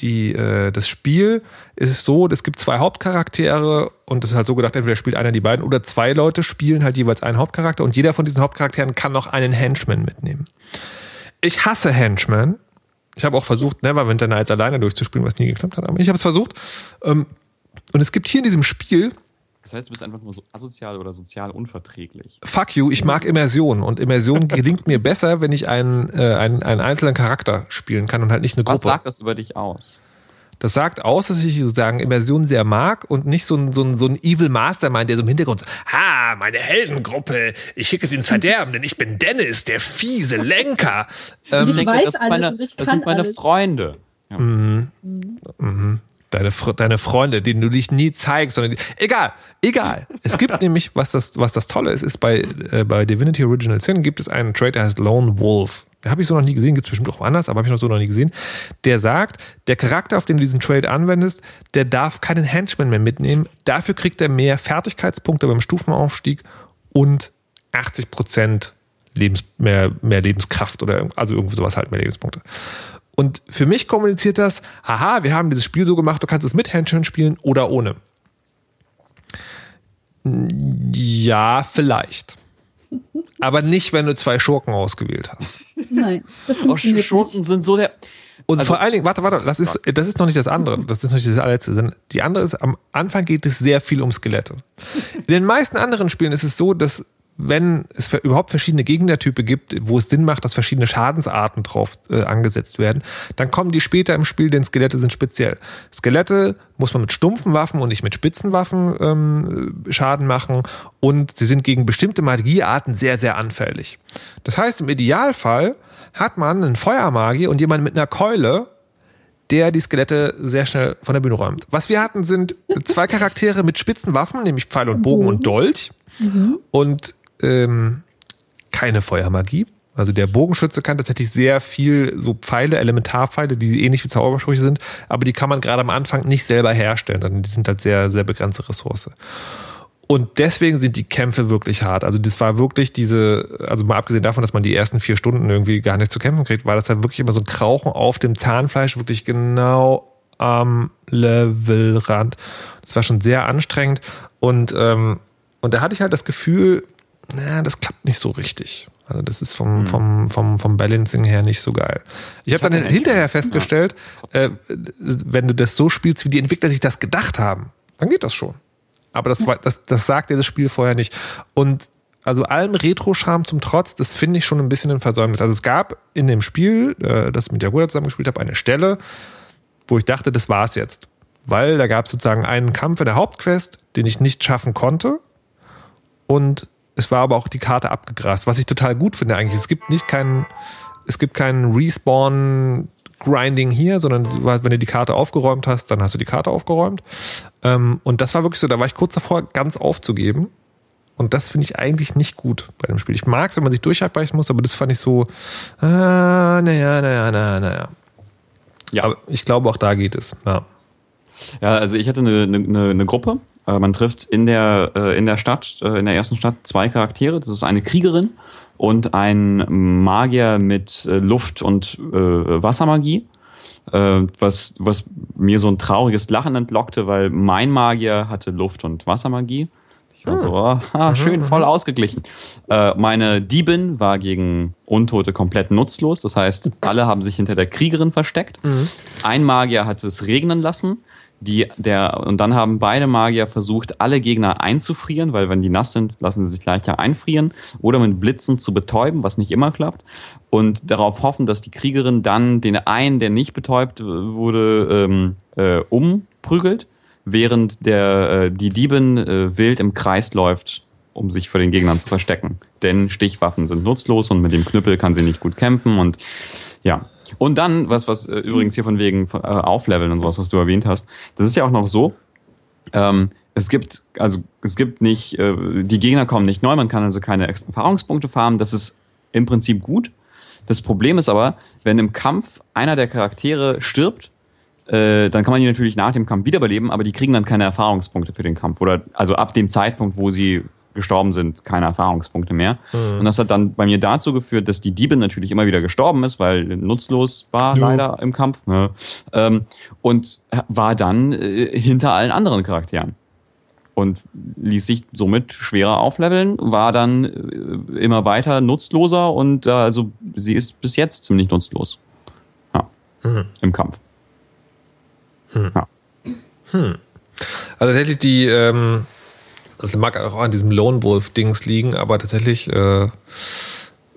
die, äh, das Spiel ist so, es gibt zwei Hauptcharaktere und das ist halt so gedacht, entweder spielt einer die beiden oder zwei Leute spielen halt jeweils einen Hauptcharakter und jeder von diesen Hauptcharakteren kann noch einen Henchman mitnehmen. Ich hasse Henchmen. Ich habe auch versucht, Neverwinter Nights alleine durchzuspielen, was nie geklappt hat, aber ich habe es versucht. Ähm, Und es gibt hier in diesem Spiel Das heißt, du bist einfach nur so asozial oder sozial unverträglich. Fuck you, ich mag Immersion und Immersion gelingt mir besser, wenn ich einen, äh, einen, einen einzelnen Charakter spielen kann und halt nicht eine Was Gruppe. sagt das über dich aus? Das sagt aus, dass ich sozusagen Immersion sehr mag und nicht so ein, so ein, so ein Evil Mastermind, der so im Hintergrund so, ha, meine Heldengruppe, ich schicke sie ins Verderben, denn ich bin Dennis, der fiese Lenker. Ähm, Ich weiß das, ist alles meine, und ich das kann sind meine alles. Freunde. Deine, Fre- deine Freunde, denen du dich nie zeigst, sondern die, egal, egal. Es gibt nämlich, was das, was das Tolle ist, ist bei, äh, bei Divinity Original Sin gibt es einen Trade, der heißt Lone Wolf. Den habe ich so noch nie gesehen, gibt es bestimmt auch woanders, aber habe ich noch so noch nie gesehen. Der sagt, der Charakter, auf den du diesen Trade anwendest, der darf keinen Henchman mehr mitnehmen. Dafür kriegt er mehr Fertigkeitspunkte beim Stufenaufstieg und 80 Prozent Lebens, mehr, mehr Lebenskraft oder also irgendwie sowas halt, mehr Lebenspunkte. Und für mich kommuniziert das, haha, wir haben dieses Spiel so gemacht, du kannst es mit Handschellen spielen oder ohne. Ja, vielleicht. Aber nicht, wenn du zwei Schurken ausgewählt hast. Nein, das Oh, funktioniert Schurken nicht. sind so der. Und Also- vor allen Dingen, warte, warte, das ist, das ist noch nicht das andere. Das ist noch nicht das allerletzte. Die andere ist, am Anfang geht es sehr viel um Skelette. In den meisten anderen Spielen ist es so, dass wenn es überhaupt verschiedene Gegnertype gibt, wo es Sinn macht, dass verschiedene Schadensarten drauf äh, angesetzt werden, dann kommen die später im Spiel, denn Skelette sind speziell. Skelette muss man mit stumpfen Waffen und nicht mit spitzen Waffen ähm, Schaden machen und sie sind gegen bestimmte Magiearten sehr, sehr anfällig. Das heißt, im Idealfall hat man einen Feuermagier und jemanden mit einer Keule, der die Skelette sehr schnell von der Bühne räumt. Was wir hatten, sind zwei Charaktere mit spitzen Waffen, nämlich Pfeil und Bogen und Dolch. Und ähm, keine Feuermagie. Also der Bogenschütze kann tatsächlich sehr viel so Pfeile, Elementarpfeile, die ähnlich wie Zaubersprüche sind, aber die kann man gerade am Anfang nicht selber herstellen, sondern die sind halt sehr, sehr begrenzte Ressource. Und deswegen sind die Kämpfe wirklich hart. Also das war wirklich diese, also mal abgesehen davon, dass man die ersten vier Stunden irgendwie gar nicht zu kämpfen kriegt, war das halt wirklich immer so ein Krauchen auf dem Zahnfleisch, wirklich genau am Levelrand. Das war schon sehr anstrengend und ähm, und da hatte ich halt das Gefühl, na, das klappt nicht so richtig. Also das ist vom, vom, vom, vom Balancing her nicht so geil. Ich habe dann hinterher festgestellt, Ja, äh, wenn du das so spielst, wie die Entwickler sich das gedacht haben, dann geht das schon. Aber das, war, das, das sagt dir das Spiel vorher nicht. Und also allem Retro-Charme zum Trotz, das finde ich schon ein bisschen ein Versäumnis. Also es gab in dem Spiel, äh, das ich mit Jaguar zusammen gespielt habe, eine Stelle, wo ich dachte, das war's jetzt. Weil da gab es sozusagen einen Kampf in der Hauptquest, den ich nicht schaffen konnte. Und es war aber auch die Karte abgegrast, was ich total gut finde eigentlich. Es gibt nicht keinen, es gibt keinen Respawn Grinding hier, sondern wenn du die Karte aufgeräumt hast, dann hast du die Karte aufgeräumt. Ähm, und das war wirklich so, da war ich kurz davor, ganz aufzugeben. Und das finde ich eigentlich nicht gut bei dem Spiel. Ich mag es, wenn man sich durcharbeiten muss, aber das fand ich so, äh, naja, naja, naja, naja. Ja. Aber ich glaube, auch da geht es. Ja. Ja, also ich hatte eine, eine, eine Gruppe. Äh, man trifft in der, äh, in der Stadt, äh, in der ersten Stadt, zwei Charaktere. Das ist eine Kriegerin und ein Magier mit Luft- und Wassermagie. Was, was mir so ein trauriges Lachen entlockte, weil mein Magier hatte Luft- und Wassermagie. Ich war so, oh, ah, schön, voll ausgeglichen. Äh, meine Diebin war gegen Untote komplett nutzlos. Das heißt, alle haben sich hinter der Kriegerin versteckt. Ein Magier hat es regnen lassen. Die, der, und dann haben beide Magier versucht, alle Gegner einzufrieren, weil wenn die nass sind, lassen sie sich gleich ja einfrieren. Oder mit Blitzen zu betäuben, was nicht immer klappt. Und darauf hoffen, dass die Kriegerin dann den einen, der nicht betäubt wurde, ähm, äh, umprügelt, während der, äh, die Diebin äh, wild im Kreis läuft, um sich vor den Gegnern zu verstecken. Denn Stichwaffen sind nutzlos und mit dem Knüppel kann sie nicht gut kämpfen und ja. Und dann, was, was äh, übrigens hier von wegen äh, Aufleveln und sowas, was du erwähnt hast, das ist ja auch noch so, ähm, es gibt, also es gibt nicht, äh, die Gegner kommen nicht neu, man kann also keine Erfahrungspunkte farmen, das ist im Prinzip gut. Das Problem ist aber, wenn im Kampf einer der Charaktere stirbt, äh, dann kann man die natürlich nach dem Kampf wiederbeleben, aber die kriegen dann keine Erfahrungspunkte für den Kampf. Oder also ab dem Zeitpunkt, wo sie gestorben sind, keine Erfahrungspunkte mehr. Und das hat dann bei mir dazu geführt, dass die Diebin natürlich immer wieder gestorben ist, weil nutzlos war Ja. leider im Kampf. Ne? Ähm, und war dann äh, hinter allen anderen Charakteren. Und ließ sich somit schwerer aufleveln, war dann äh, immer weiter nutzloser und äh, also sie ist bis jetzt ziemlich nutzlos. Ja. Im Kampf. Ja. Also tatsächlich die, ähm, das mag auch an diesem Lone Wolf-Dings liegen, aber tatsächlich, äh,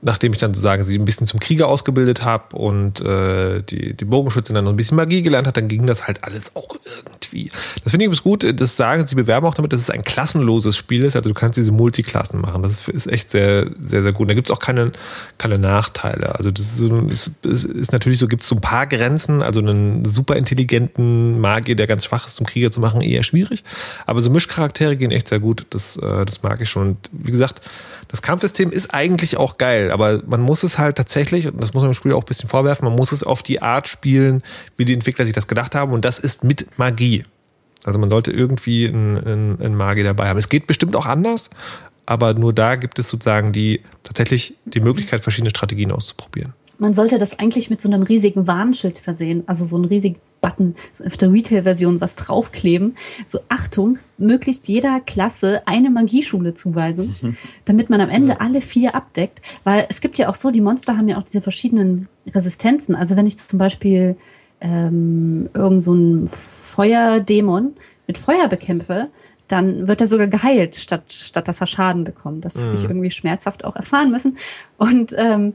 nachdem ich dann sozusagen sie ein bisschen zum Krieger ausgebildet habe und äh, die, die Bogenschützin dann noch ein bisschen Magie gelernt hat, dann ging das halt alles auch irgendwie. Das finde ich übrigens gut, das sagen sie bewerben auch damit, dass es ein klassenloses Spiel ist. Also du kannst diese Multiklassen machen. Das ist, echt sehr, sehr, sehr gut. Da gibt es auch keine, keine Nachteile. Also das ist, ist, ist natürlich so, gibt es so ein paar Grenzen. Also einen super intelligenten Magier, der ganz schwach ist, zum Krieger zu machen, eher schwierig. Aber so Mischcharaktere gehen echt sehr gut. Das, äh, das mag ich schon. Und wie gesagt, das Kampfsystem ist eigentlich auch geil, aber man muss es halt tatsächlich, und das muss man im Spiel auch ein bisschen vorwerfen, man muss es auf die Art spielen, wie die Entwickler sich das gedacht haben. Und das ist mit Magie. Also man sollte irgendwie einen, einen, einen dabei haben. Es geht bestimmt auch anders, aber nur da gibt es sozusagen die tatsächlich die Möglichkeit, verschiedene Strategien auszuprobieren. Man sollte das eigentlich mit so einem riesigen Warnschild versehen, also so einen riesigen Button so auf der Retail-Version was draufkleben. So Achtung, möglichst jeder Klasse eine Magieschule zuweisen, damit man am Ende alle vier abdeckt. Weil es gibt ja auch so, die Monster haben ja auch diese verschiedenen Resistenzen. Also wenn ich zum Beispiel ähm, irgend so einen Feuerdämon mit Feuer bekämpfe, dann wird er sogar geheilt, statt, statt dass er Schaden bekommt. Das habe ich irgendwie schmerzhaft auch erfahren müssen. Und ähm,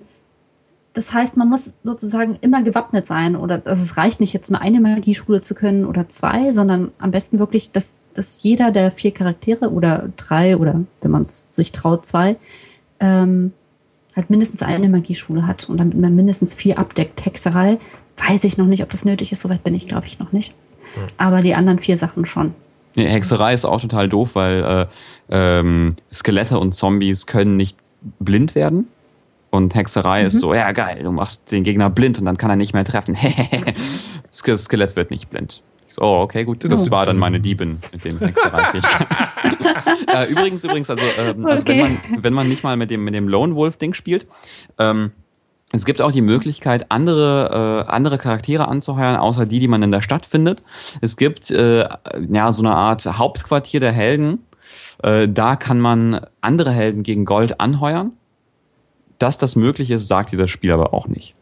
das heißt, man muss sozusagen immer gewappnet sein oder also es reicht nicht jetzt nur eine Magieschule zu können oder zwei, sondern am besten wirklich, dass, dass jeder der vier Charaktere oder drei oder wenn man sich traut, zwei, ähm, halt mindestens eine Magieschule hat und damit man mindestens vier abdeckt. Hexerei weiß ich noch nicht, ob das nötig ist. Soweit bin ich, glaube ich, noch nicht. Aber die anderen vier Sachen schon. Nee, Hexerei ist auch total doof, weil äh, ähm, Skelette und Zombies können nicht blind werden. Und Hexerei ist so, ja geil, du machst den Gegner blind und dann kann er nicht mehr treffen. Ske- Skelett wird nicht blind. Ich so, oh, okay, gut. Das war dann meine Diebin mit dem hexerei äh, Übrigens, übrigens, also, ähm, also wenn, Okay. man, wenn man nicht mal mit dem, mit dem Lone Wolf-Ding spielt, ähm, es gibt auch die Möglichkeit, andere, äh, andere Charaktere anzuheuern, außer die, die man in der Stadt findet. Es gibt äh, ja so eine Art Hauptquartier der Helden. Äh, da kann man andere Helden gegen Gold anheuern. Dass das möglich ist, sagt dir das Spiel aber auch nicht.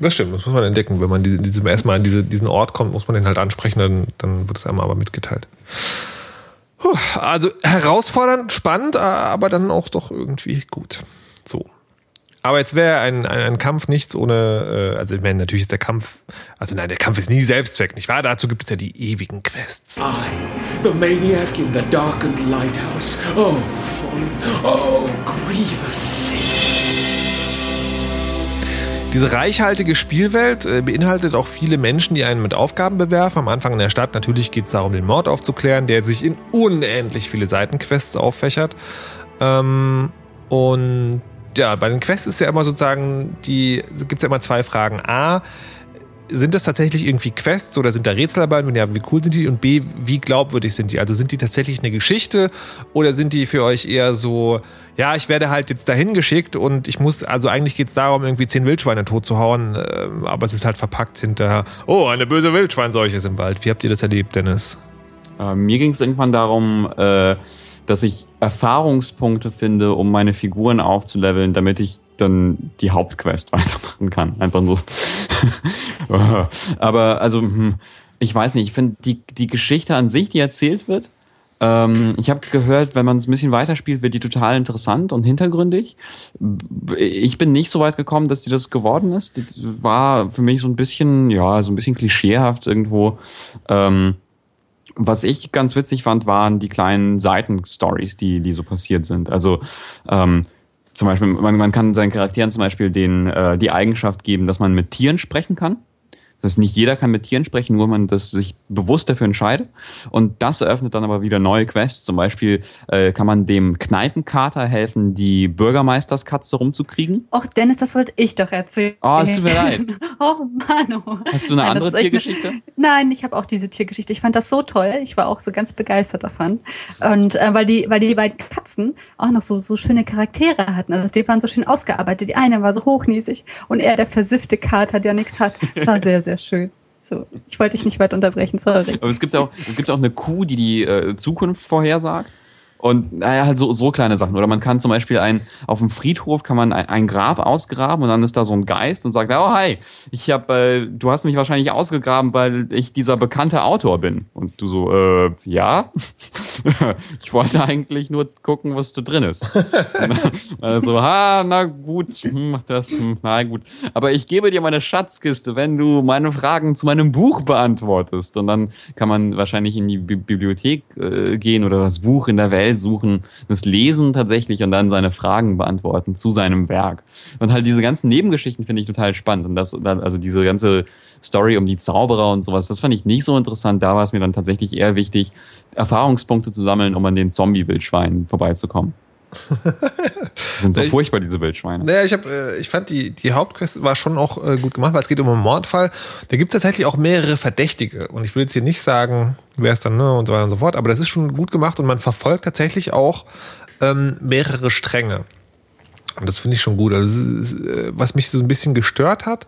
Das stimmt, das muss man entdecken. Wenn man diese, diese, erstmal an diese, diesen Ort kommt, muss man den halt ansprechen, dann, dann wird es einmal aber mitgeteilt. Puh, Also herausfordernd, spannend, aber dann auch doch irgendwie gut. So. Aber jetzt wäre ein, ein, ein Kampf nichts ohne, äh, also ich meine, natürlich ist der Kampf, also nein, der Kampf ist nie Selbstzweck, nicht wahr? Dazu gibt es ja die ewigen Quests. I, the maniac in the darkened lighthouse. Oh, folly. Oh, grievous sin. Diese reichhaltige Spielwelt äh, beinhaltet auch viele Menschen, die einen mit Aufgaben bewerfen. Am Anfang in der Stadt natürlich geht es darum, den Mord aufzuklären, der sich in unendlich viele Seitenquests auffächert. Ähm, und ja, bei den Quests ist ja immer sozusagen, die gibt es ja immer zwei Fragen. A, sind das tatsächlich irgendwie Quests oder sind da Rätsel dabei? Und ja, wie cool sind die? Und B, wie glaubwürdig sind die? Also sind die tatsächlich eine Geschichte oder sind die für euch eher so, ja, ich werde halt jetzt dahin geschickt und ich muss, also eigentlich geht es darum, irgendwie zehn Wildschweine tot zu hauen, ähm, aber es ist halt verpackt hinter, oh, eine böse Wildschweinseuche ist im Wald. Wie habt ihr das erlebt, Dennis? Äh, mir ging es irgendwann darum, äh, dass ich Erfahrungspunkte finde, um meine Figuren aufzuleveln, damit ich dann die Hauptquest weitermachen kann. Einfach so. Aber also, hm, ich weiß nicht, ich finde die, die Geschichte an sich, die erzählt wird, ähm, ich habe gehört, wenn man es ein bisschen weiterspielt, wird die total interessant und hintergründig. Ich bin nicht so weit gekommen, dass die das geworden ist. Die war für mich so ein bisschen, ja, so ein bisschen klischeehaft irgendwo. Ähm, was ich ganz witzig fand, waren die kleinen Seitenstories, die, die so passiert sind. Also ähm, zum Beispiel, man, man kann seinen Charakteren zum Beispiel den, äh, die Eigenschaft geben, dass man mit Tieren sprechen kann. Das heißt, nicht jeder kann mit Tieren sprechen, nur man das sich bewusst dafür entscheidet. Und das eröffnet dann aber wieder neue Quests. Zum Beispiel äh, kann man dem Kneipenkater helfen, die Bürgermeisterskatze rumzukriegen. Och, Dennis, das wollte ich doch erzählen. Oh, es tut mir leid. oh, Mano. Hast du eine Nein, das andere Tiergeschichte? Eine, nein, ich habe auch diese Tiergeschichte. Ich fand das so toll. Ich war auch so ganz begeistert davon. Und äh, weil, die, weil die beiden Katzen auch noch so, so schöne Charaktere hatten. Also die waren so schön ausgearbeitet. Die eine war so hochnäsig und er, der versiffte Kater, der nichts hat. Es war sehr, sehr schön. So, ich wollte dich nicht weit unterbrechen, sorry. Aber es gibt auch, es gibt auch eine Kuh, die die äh, Zukunft vorhersagt. Und naja, halt so, so kleine Sachen. Oder man kann zum Beispiel ein, auf dem Friedhof kann man ein, ein Grab ausgraben und dann ist da so ein Geist und sagt, oh hi, ich hab, äh, du hast mich wahrscheinlich ausgegraben, weil ich dieser bekannte Autor bin. Und du so, äh, ja? ich wollte eigentlich nur gucken, was da drin ist. also, ha, na gut, hm, das, hm, na gut. Aber ich gebe dir meine Schatzkiste, wenn du meine Fragen zu meinem Buch beantwortest. Und dann kann man wahrscheinlich in die Bi Bibliothek äh, gehen oder das Buch in der Welt suchen, das lesen tatsächlich und dann seine Fragen beantworten zu seinem Werk. Und halt diese ganzen Nebengeschichten finde ich total spannend. Und das, also diese ganze Story um die Zauberer und sowas, das fand ich nicht so interessant. Da war es mir dann tatsächlich eher wichtig, Erfahrungspunkte zu sammeln, um an den Zombie-Wildschweinen vorbeizukommen. Die sind so Ich- furchtbar, diese Wildschweine. Naja, ich, hab, äh, ich fand, die, die Hauptquest war schon auch äh, gut gemacht, weil es geht um einen Mordfall. Da gibt es tatsächlich auch mehrere Verdächtige. Und ich will jetzt hier nicht sagen, wer es dann, ne, und so weiter und so fort. Aber das ist schon gut gemacht und man verfolgt tatsächlich auch ähm, mehrere Stränge. Und das finde ich schon gut. Also, äh, was mich so ein bisschen gestört hat,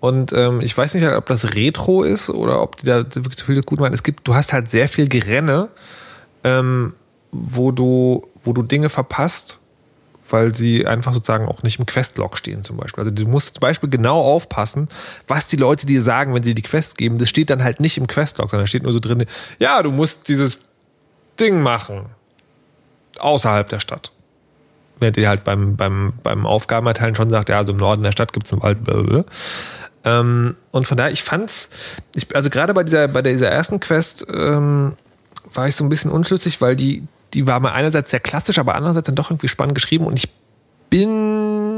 und ähm, ich weiß nicht, ob das Retro ist oder ob die da wirklich zu viel gut machen. Es gibt, du hast halt sehr viel Gerenne, ähm, wo du, wo du Dinge verpasst, weil sie einfach sozusagen auch nicht im Questlog stehen zum Beispiel. Also du musst zum Beispiel genau aufpassen, was die Leute dir sagen, wenn sie die Quest geben. Das steht dann halt nicht im Questlog, sondern da steht nur so drin, ja, du musst dieses Ding machen. Außerhalb der Stadt. Während ihr halt beim, beim, beim Aufgabenerteilen schon sagt, ja, also im Norden der Stadt gibt es einen Wald. Blablabla. Ähm, und von daher, ich fand's, ich, also gerade bei dieser, bei dieser ersten Quest ähm, war ich so ein bisschen unschlüssig, weil die, die war mal einerseits sehr klassisch, aber andererseits dann doch irgendwie spannend geschrieben und ich bin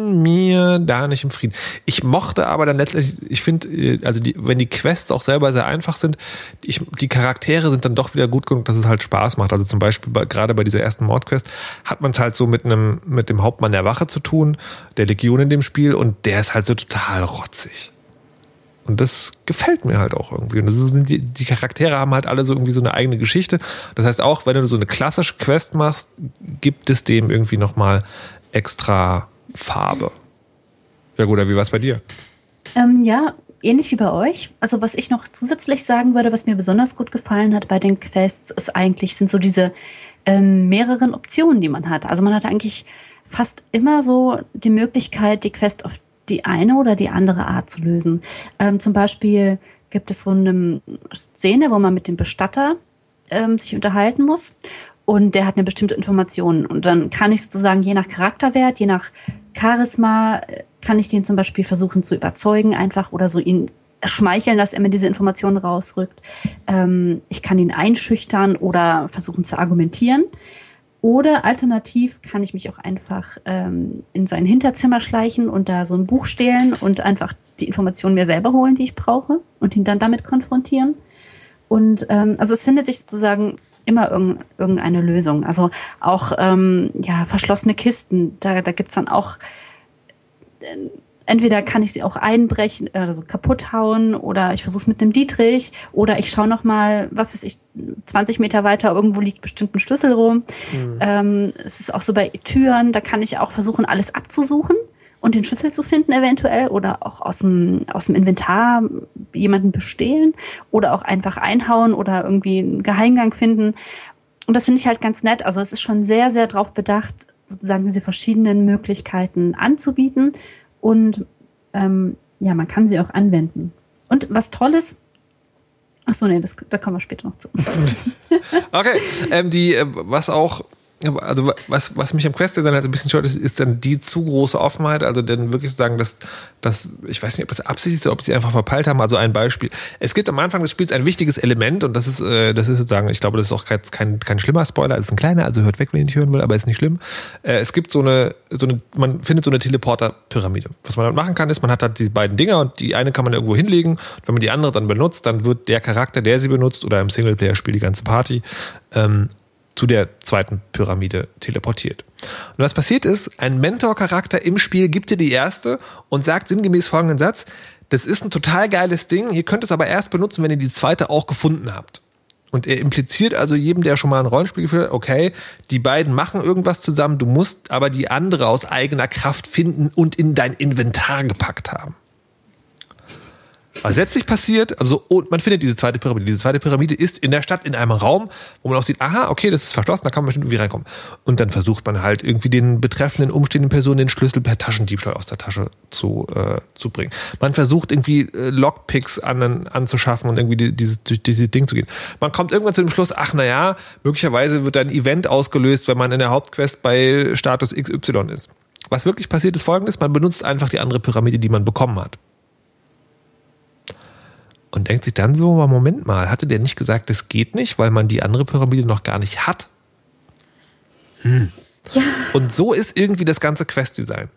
bin mir da nicht im Frieden. Ich mochte aber dann letztlich, ich finde, äh, also die, wenn die Quests auch selber sehr einfach sind, ich, die Charaktere sind dann doch wieder gut genug, dass es halt Spaß macht. Also zum Beispiel bei, gerade bei dieser ersten Mordquest hat man es halt so mit einem, mit dem Hauptmann der Wache zu tun, der Legion in dem Spiel und der ist halt so total rotzig. Und das gefällt mir halt auch irgendwie. Und das sind die, die Charaktere haben halt alle so irgendwie so eine eigene Geschichte. Das heißt auch, wenn du so eine klassische Quest machst, gibt es dem irgendwie nochmal extra Farbe. Ja gut, wie war es bei dir? Ähm, ja, ähnlich wie bei euch. Also was ich noch zusätzlich sagen würde, was mir besonders gut gefallen hat bei den Quests, ist eigentlich, sind so diese ähm, mehreren Optionen, die man hat. Also man hat eigentlich fast immer so die Möglichkeit, die Quest auf die eine oder die andere Art zu lösen. Ähm, zum Beispiel gibt es so eine Szene, wo man mit dem Bestatter ähm, sich unterhalten muss und der hat eine bestimmte Information und dann kann ich sozusagen je nach Charakterwert, je nach Charisma, äh, kann ich den zum Beispiel versuchen zu überzeugen einfach oder so ihn schmeicheln, dass er mir diese Informationen rausrückt. Ähm, ich kann ihn einschüchtern oder versuchen zu argumentieren. Oder alternativ kann ich mich auch einfach ähm, in sein Hinterzimmer schleichen und da so ein Buch stehlen und einfach die Informationen mir selber holen, die ich brauche und ihn dann damit konfrontieren. Und ähm, also es findet sich sozusagen immer irgendeine Lösung. Also auch ähm, ja, verschlossene Kisten, da, da gibt es dann auch äh, entweder kann ich sie auch einbrechen, also kaputt hauen oder ich versuche es mit einem Dietrich oder ich schaue noch mal, was weiß ich, 20 Meter weiter irgendwo liegt bestimmt ein Schlüssel rum. Mhm. Ähm, es ist auch so bei Türen, da kann ich auch versuchen, alles abzusuchen und den Schlüssel zu finden eventuell oder auch aus dem, aus dem Inventar jemanden bestehlen oder auch einfach einhauen oder irgendwie einen Geheimgang finden. Und das finde ich halt ganz nett. Also es ist schon sehr, sehr darauf bedacht, sozusagen diese verschiedenen Möglichkeiten anzubieten und ähm, ja, man kann sie auch anwenden. Und was toll ist, ach so, nee, das, da kommen wir später noch zu. okay, ähm, die, äh, was auch also was, was mich am Quest-Design halt ein bisschen stört, ist, ist dann die zu große Offenheit. Also dann wirklich zu sagen, dass, dass ich weiß nicht, ob das absichtlich ist oder ob sie einfach verpeilt haben. Also ein Beispiel. Es gibt am Anfang des Spiels ein wichtiges Element und das ist, äh, das ist sozusagen, ich glaube, das ist auch kein, kein, schlimmer Spoiler. Es ist ein kleiner, also hört weg, wenn ihr nicht hören will, aber ist nicht schlimm. Äh, es gibt so eine, so eine, man findet so eine Teleporter-Pyramide. Was man dann machen kann, ist, man hat halt die beiden Dinger und die eine kann man irgendwo hinlegen. Und wenn man die andere dann benutzt, dann wird der Charakter, der sie benutzt, oder im Singleplayer-Spiel die ganze Party, ähm, zu der zweiten Pyramide teleportiert. Und was passiert ist, ein Mentor-Charakter im Spiel gibt dir die erste und sagt sinngemäß folgenden Satz, das ist ein total geiles Ding, ihr könnt es aber erst benutzen, wenn ihr die zweite auch gefunden habt. Und er impliziert also jedem, der schon mal ein Rollenspiel geführt hat, okay, die beiden machen irgendwas zusammen, du musst aber die andere aus eigener Kraft finden und in dein Inventar gepackt haben. Was letztlich passiert, also und man findet diese zweite Pyramide. Diese zweite Pyramide ist in der Stadt in einem Raum, wo man auch sieht, aha, okay, das ist verschlossen, da kann man bestimmt irgendwie reinkommen. Und dann versucht man halt irgendwie den betreffenden umstehenden Personen den Schlüssel per Taschendiebstahl aus der Tasche zu, äh, zu bringen. Man versucht irgendwie äh, Lockpicks an, anzuschaffen und irgendwie dieses, durch dieses Ding zu gehen. Man kommt irgendwann zu dem Schluss, ach naja, möglicherweise wird ein Event ausgelöst, wenn man in der Hauptquest bei Status XY ist. Was wirklich passiert ist folgendes, man benutzt einfach die andere Pyramide, die man bekommen hat und denkt sich dann so, Moment mal, hatte der nicht gesagt, das geht nicht, weil man die andere Pyramide noch gar nicht hat? Hm. Ja. Und so ist irgendwie das ganze Quest-Design.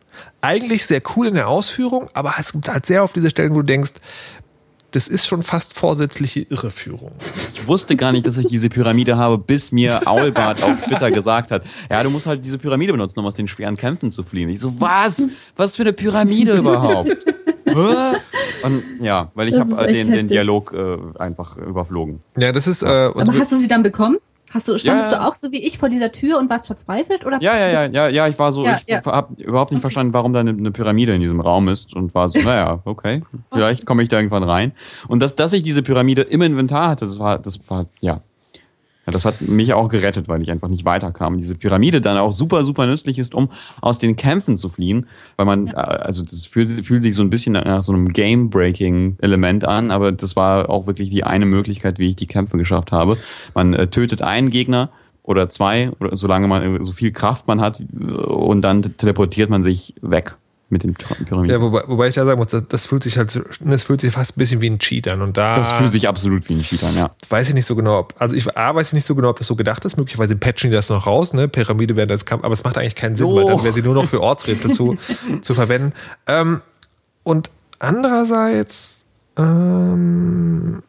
Eigentlich sehr cool in der Ausführung, aber es gibt halt sehr oft diese Stellen, wo du denkst, das ist schon fast vorsätzliche Irreführung. Ich wusste gar nicht, dass ich diese Pyramide habe, bis mir Aulbart auf Twitter gesagt hat, ja, du musst halt diese Pyramide benutzen, um aus den schweren Kämpfen zu fliehen. Ich so, was? Was für eine Pyramide überhaupt? Und ja, weil ich habe den, den Dialog äh, einfach überflogen. Ja, das ist. Äh, Aber hast du sie dann bekommen? Hast du, standest ja, ja. du auch so wie ich vor dieser Tür und warst verzweifelt? Oder ja, ja, ja, ja, ja, ich war so, ja, ich ja. habe überhaupt nicht okay. verstanden, warum da eine, eine, Pyramide in diesem Raum ist und war so, naja, okay, vielleicht komme ich da irgendwann rein. Und dass, dass ich diese Pyramide im Inventar hatte, das war, das war, ja, ja, das hat mich auch gerettet, weil ich einfach nicht weiterkam. Diese Pyramide dann auch super, super nützlich ist, um aus den Kämpfen zu fliehen, weil man, ja. Äh, also das fühlt, fühlt sich so ein bisschen nach so einem Game-Breaking-Element an, aber das war auch wirklich die eine Möglichkeit, wie ich die Kämpfe geschafft habe. Man äh, tötet einen Gegner oder zwei, oder solange man so viel Kraft man hat, und dann teleportiert man sich weg mit den Pyramiden. Ja, wobei, wobei ich ja sagen muss, das, das fühlt sich halt, das fühlt sich fast ein bisschen wie ein Cheat an. Und da das fühlt sich absolut wie ein Cheat an, ja. weiß ich nicht so genau, ob, also ich A, weiß ich nicht so genau, ob das so gedacht ist. Möglicherweise patchen die das noch raus, ne? Pyramide während des Kampf, aber es macht eigentlich keinen Sinn, weil dann wäre sie nur noch für Ortsrätsel zu, zu verwenden. Ähm, und andererseits, ähm,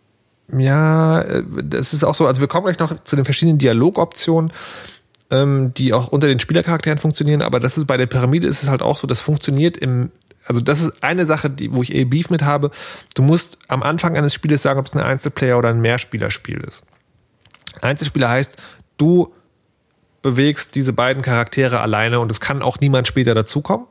ja, äh, das ist auch so, also wir kommen gleich noch zu den verschiedenen Dialogoptionen, ähm, die auch unter den Spielercharakteren funktionieren, aber das ist bei der Pyramide ist es halt auch so, das funktioniert im, also das ist eine Sache, die, wo ich eh Beef mit habe. Du musst am Anfang eines Spieles sagen, ob es ein Einzelplayer oder ein Mehrspielerspiel ist. Einzelspieler heißt, du bewegst diese beiden Charaktere alleine und es kann auch niemand später dazukommen.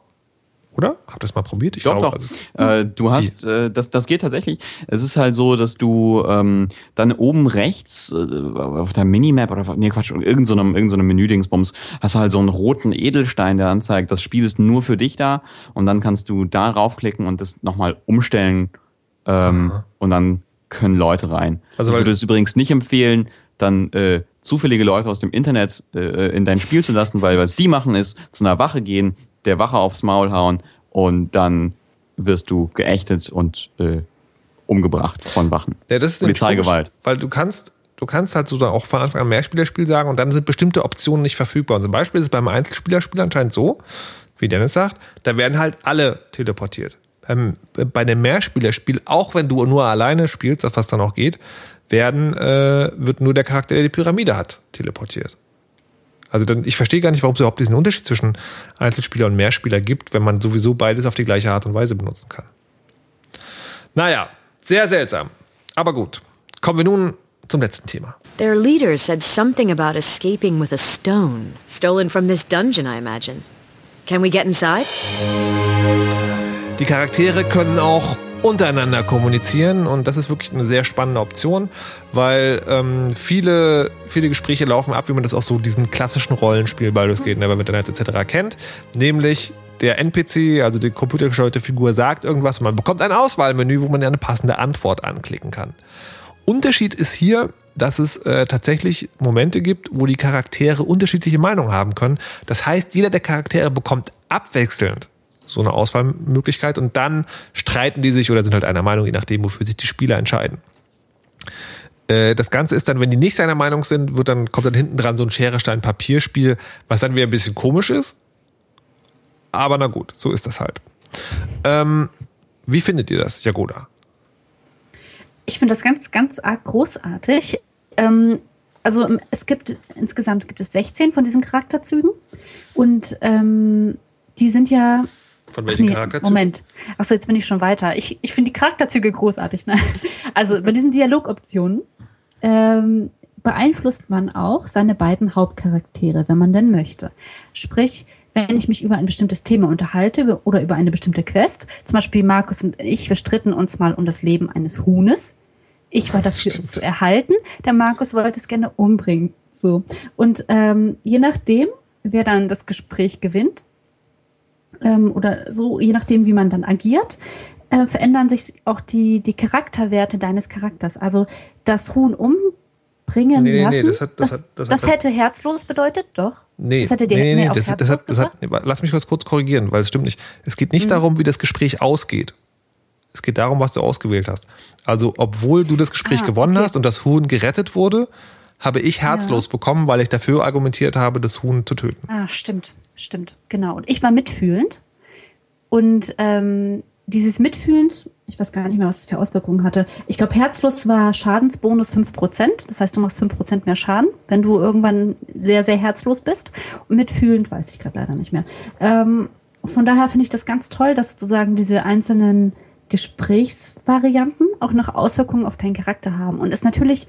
Oder? Habt ihr das mal probiert? Ich Doch, glaube, doch. also- äh, du hast, äh, das, das geht tatsächlich. Es ist halt so, dass du ähm, dann oben rechts äh, auf der Minimap oder nee, Quatsch, irgendeinem so irgend so einem Menüdingsbums hast du halt so einen roten Edelstein, der anzeigt, das Spiel ist nur für dich da und dann kannst du da raufklicken und das nochmal umstellen ähm, und dann können Leute rein. Also, ich weil- würde es übrigens nicht empfehlen, dann äh, zufällige Leute aus dem Internet äh, in dein Spiel zu lassen, weil was die machen ist, zu einer Wache gehen, der Wache aufs Maul hauen und dann wirst du geächtet und äh, umgebracht von Wachen. Ja, das ist Polizeigewalt. komisch, Weil du kannst, du kannst halt sozusagen auch von Anfang an Mehrspielerspiel sagen und dann sind bestimmte Optionen nicht verfügbar. Und zum Beispiel ist es beim Einzelspielerspiel anscheinend so, wie Dennis sagt, da werden halt alle teleportiert. Beim, bei dem Mehrspielerspiel, auch wenn du nur alleine spielst, das was dann auch geht, werden, äh, wird nur der Charakter, der die Pyramide hat, teleportiert. Also dann, ich verstehe gar nicht, warum es überhaupt diesen Unterschied zwischen Einzelspieler und Mehrspieler gibt, wenn man sowieso beides auf die gleiche Art und Weise benutzen kann. Naja, sehr seltsam. Aber gut. Kommen wir nun zum letzten Thema. Their leader said something about escaping with a stone, stolen from this dungeon, I imagine. Can we get inside? Die Charaktere können auch untereinander kommunizieren und das ist wirklich eine sehr spannende Option, weil ähm, viele, viele Gespräche laufen ab, wie man das aus so diesen klassischen Rollenspiel Baldur's Gate, Neverwinter Nights etc. kennt, nämlich der NPC, also die computergesteuerte Figur, sagt irgendwas und man bekommt ein Auswahlmenü, wo man eine passende Antwort anklicken kann. Unterschied ist hier, dass es äh, tatsächlich Momente gibt, wo die Charaktere unterschiedliche Meinungen haben können. Das heißt, jeder der Charaktere bekommt abwechselnd so eine Auswahlmöglichkeit und dann streiten die sich oder sind halt einer Meinung, je nachdem, wofür sich die Spieler entscheiden. Äh, Das Ganze ist dann, wenn die nicht seiner Meinung sind, wird dann, kommt dann hinten dran so ein Schere, Stein, Papierspiel, was dann wieder ein bisschen komisch ist. Aber na gut, so ist das halt. Ähm, wie findet ihr das, Jagoda? Ich finde das ganz, ganz arg großartig. Ähm, also ähm, es gibt insgesamt gibt es 16 von diesen Charakterzügen und ähm, die sind ja. Von Ach welchen nee, Charakterzügen? Moment. Achso, jetzt bin ich schon weiter. Ich, ich finde die Charakterzüge großartig. Ne? Also bei diesen Dialogoptionen ähm, beeinflusst man auch seine beiden Hauptcharaktere, wenn man denn möchte. Sprich, wenn ich mich über ein bestimmtes Thema unterhalte oder über eine bestimmte Quest, zum Beispiel Markus und ich, wir stritten uns mal um das Leben eines Huhnes. Ich war dafür, es zu erhalten. Der Markus wollte es gerne umbringen. So. Und ähm, je nachdem, wer dann das Gespräch gewinnt, ähm, oder so, je nachdem, wie man dann agiert, äh, verändern sich auch die, die Charakterwerte deines Charakters. Also das Huhn umbringen Nee, nee, nee, lassen, das hat- das das, hat- das das, hat- hätte herzlos bedeutet, doch. Nee, das hätte dir nee, nee, nee, das, das hat, das hat, nee, lass mich kurz, kurz korrigieren, weil es stimmt nicht. Es geht nicht Mhm. darum, wie das Gespräch ausgeht. Es geht darum, was du ausgewählt hast. Also, obwohl du das Gespräch Ah, gewonnen okay. hast und das Huhn gerettet wurde, habe ich herzlos bekommen, weil ich dafür argumentiert habe, das Huhn zu töten. Ah, stimmt, stimmt, genau. Und ich war mitfühlend. Und ähm, dieses Mitfühlend, ich weiß gar nicht mehr, was es für Auswirkungen hatte. Ich glaube, Herzlos war Schadensbonus 5%. Das heißt, du machst 5% mehr Schaden, wenn du irgendwann sehr, sehr herzlos bist. Und mitfühlend weiß ich gerade leider nicht mehr. Ähm, von daher finde ich das ganz toll, dass sozusagen diese einzelnen Gesprächsvarianten auch noch Auswirkungen auf deinen Charakter haben. Und ist natürlich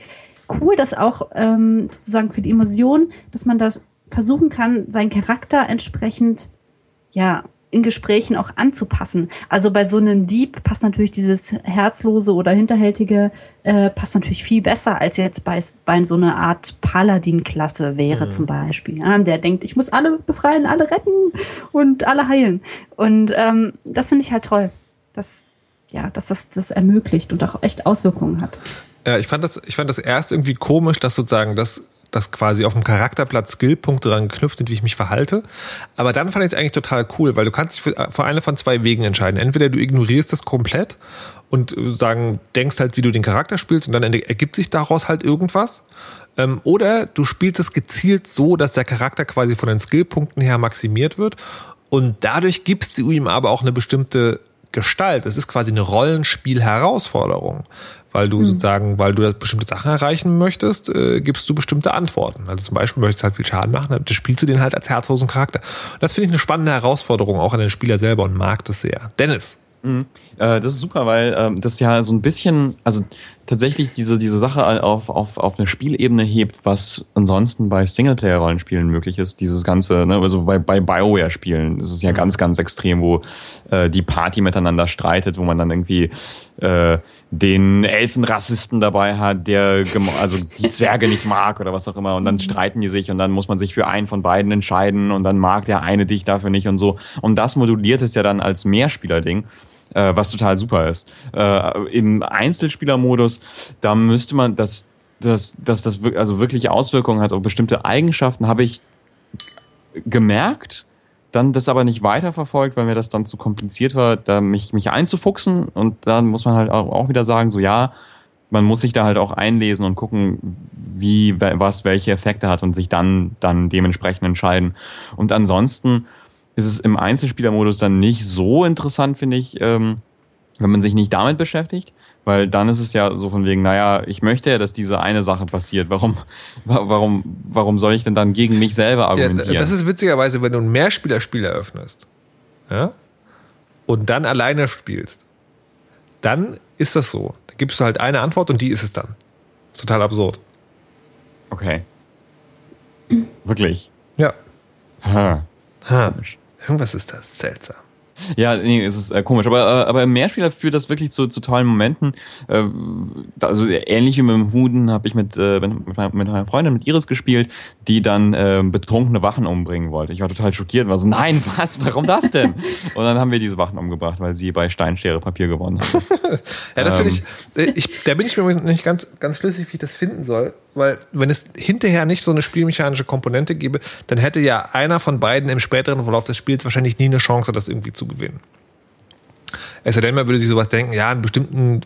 cool, dass auch ähm, sozusagen für die Emotion, dass man das versuchen kann, seinen Charakter entsprechend ja in Gesprächen auch anzupassen. Also bei so einem Dieb passt natürlich dieses herzlose oder hinterhältige äh, passt natürlich viel besser als jetzt bei, bei so einer Art Paladin-Klasse wäre zum Beispiel. Ja, der denkt, ich muss alle befreien, alle retten und alle heilen. Und ähm, das finde ich halt toll, dass ja, dass das das ermöglicht und auch echt Auswirkungen hat. Ja, ich fand das, ich fand das erst irgendwie komisch, dass sozusagen das dass quasi auf dem Charakterblatt Skillpunkte dran geknüpft sind, wie ich mich verhalte. Aber dann fand ich es eigentlich total cool, weil du kannst dich für, für eine von zwei Wegen entscheiden. Entweder du ignorierst das komplett und äh, sagen, denkst halt, wie du den Charakter spielst und dann ergibt sich daraus halt irgendwas. Ähm, oder du spielst es gezielt so, dass der Charakter quasi von den Skillpunkten her maximiert wird und dadurch gibst du ihm aber auch eine bestimmte Gestalt. Es ist quasi eine Rollenspiel-Herausforderung weil du mhm. sozusagen, weil du bestimmte Sachen erreichen möchtest, äh, gibst du bestimmte Antworten. Also zum Beispiel möchtest du halt viel Schaden machen, dann spielst du den halt als herzlosen Charakter. Und das finde ich eine spannende Herausforderung auch an den Spieler selber und mag das sehr. Dennis. Mhm. Äh, das ist super, weil ähm, das ja so ein bisschen, also tatsächlich diese, diese Sache auf, auf, auf eine Spielebene hebt, was ansonsten bei Singleplayer-Rollenspielen möglich ist. Dieses ganze, ne, also bei, bei Bioware-Spielen ist es ja mhm. ganz, ganz extrem, wo äh, die Party miteinander streitet, wo man dann irgendwie äh, den Elfenrassisten dabei hat, der also die Zwerge nicht mag oder was auch immer. Und dann mhm. streiten die sich und dann muss man sich für einen von beiden entscheiden und dann mag der eine dich dafür nicht und so. Und das moduliert es ja dann als Mehrspieler-Ding äh, was total super ist. Äh, Im Einzelspielermodus, da müsste man, dass, dass, dass das also wirklich Auswirkungen hat auf bestimmte Eigenschaften, habe ich gemerkt, dann das aber nicht weiterverfolgt, weil mir das dann zu kompliziert war, da mich, mich einzufuchsen. Und dann muss man halt auch, wieder sagen, so ja, man muss sich da halt auch einlesen und gucken, wie, was welche Effekte hat und sich dann, dann dementsprechend entscheiden. Und ansonsten ist es im Einzelspielermodus dann nicht so interessant, finde ich, ähm, wenn man sich nicht damit beschäftigt. Weil dann ist es ja so von wegen, naja, ich möchte ja, dass diese eine Sache passiert. Warum, warum, warum soll ich denn dann gegen mich selber argumentieren? Ja, das ist witzigerweise, wenn du ein Mehrspielerspiel eröffnest ja, und dann alleine spielst, dann ist das so. Da gibst du halt eine Antwort und die ist es dann. total absurd. Okay. Wirklich? Ja. Ha. Ha. Irgendwas ist das seltsam. Ja, nee, es ist äh, komisch. Aber, äh, aber im Mehrspieler führt das wirklich zu, zu tollen Momenten. Äh, also ähnlich wie mit dem Huden habe ich mit, äh, mit, mit meiner Freundin, mit Iris gespielt, die dann äh, betrunkene Wachen umbringen wollte. Ich war total schockiert und war so, nein, was, warum das denn? und dann haben wir diese Wachen umgebracht, weil sie bei Steinschere Papier gewonnen hat. ja, das finde ähm. ich, ich, da bin ich mir nicht ganz, ganz schlüssig, wie ich das finden soll. Weil wenn es hinterher nicht so eine spielmechanische Komponente gäbe, dann hätte ja einer von beiden im späteren Verlauf des Spiels wahrscheinlich nie eine Chance, das irgendwie zu gewinnen. Es sei denn, man würde sich sowas denken, ja, in bestimmten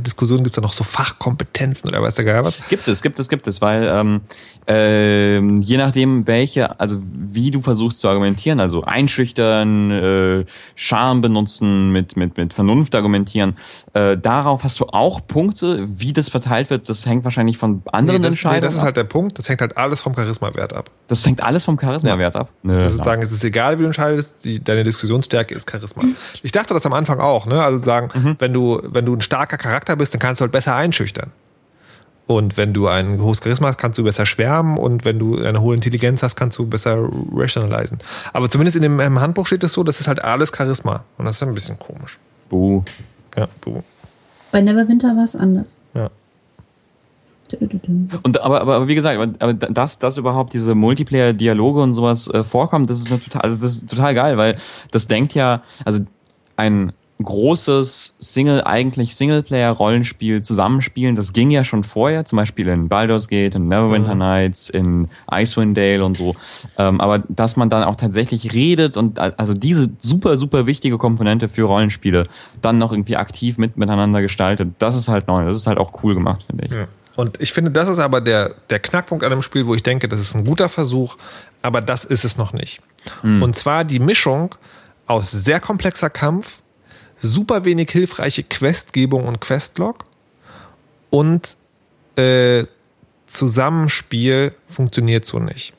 Diskussionen gibt es da noch so Fachkompetenzen oder weiß der Geil was. Gibt es, gibt es, gibt es, weil ähm, äh, je nachdem, welche, also wie du versuchst zu argumentieren, also einschüchtern, äh, Charme benutzen, mit, mit, mit Vernunft argumentieren, äh, darauf hast du auch Punkte. Wie das verteilt wird, das hängt wahrscheinlich von anderen nee, das, Entscheidungen Nee, das ist halt der Punkt, das hängt halt alles vom Charismawert ab. Das hängt alles vom Charismawert ja. ab? Nö, also sagen, es ist egal, wie du entscheidest, die, deine Diskussionsstärke ist Charisma. Ich dachte das am Anfang auch, ne? Also sagen, mhm. wenn du, wenn du ein starker Charakter bist, dann kannst du halt besser einschüchtern. Und wenn du ein hohes Charisma hast, kannst du besser schwärmen und wenn du eine hohe Intelligenz hast, kannst du besser rationalisieren. Aber zumindest in dem Handbuch steht es so, das ist halt alles Charisma. Und das ist ein bisschen komisch. Buh. Ja, buh. Bei Neverwinter war es anders. Ja. Und aber, aber, aber wie gesagt, aber dass, dass überhaupt diese Multiplayer-Dialoge und sowas äh, vorkommen, das ist eine total, also das ist total geil, weil das denkt ja, also ein großes Single, eigentlich Singleplayer-Rollenspiel zusammenspielen. Das ging ja schon vorher, zum Beispiel in Baldur's Gate, in Neverwinter mhm. Nights, in Icewind Dale und so. Ähm, aber dass man dann auch tatsächlich redet und also diese super, super wichtige Komponente für Rollenspiele dann noch irgendwie aktiv mit, miteinander gestaltet, das ist halt neu. Das ist halt auch cool gemacht, finde ich. Ja. Und ich finde, das ist aber der, der Knackpunkt an dem Spiel, wo ich denke, das ist ein guter Versuch, aber das ist es noch nicht. Mhm. Und zwar die Mischung aus sehr komplexer Kampf, super wenig hilfreiche Questgebung und Questlog und äh, Zusammenspiel funktioniert so nicht.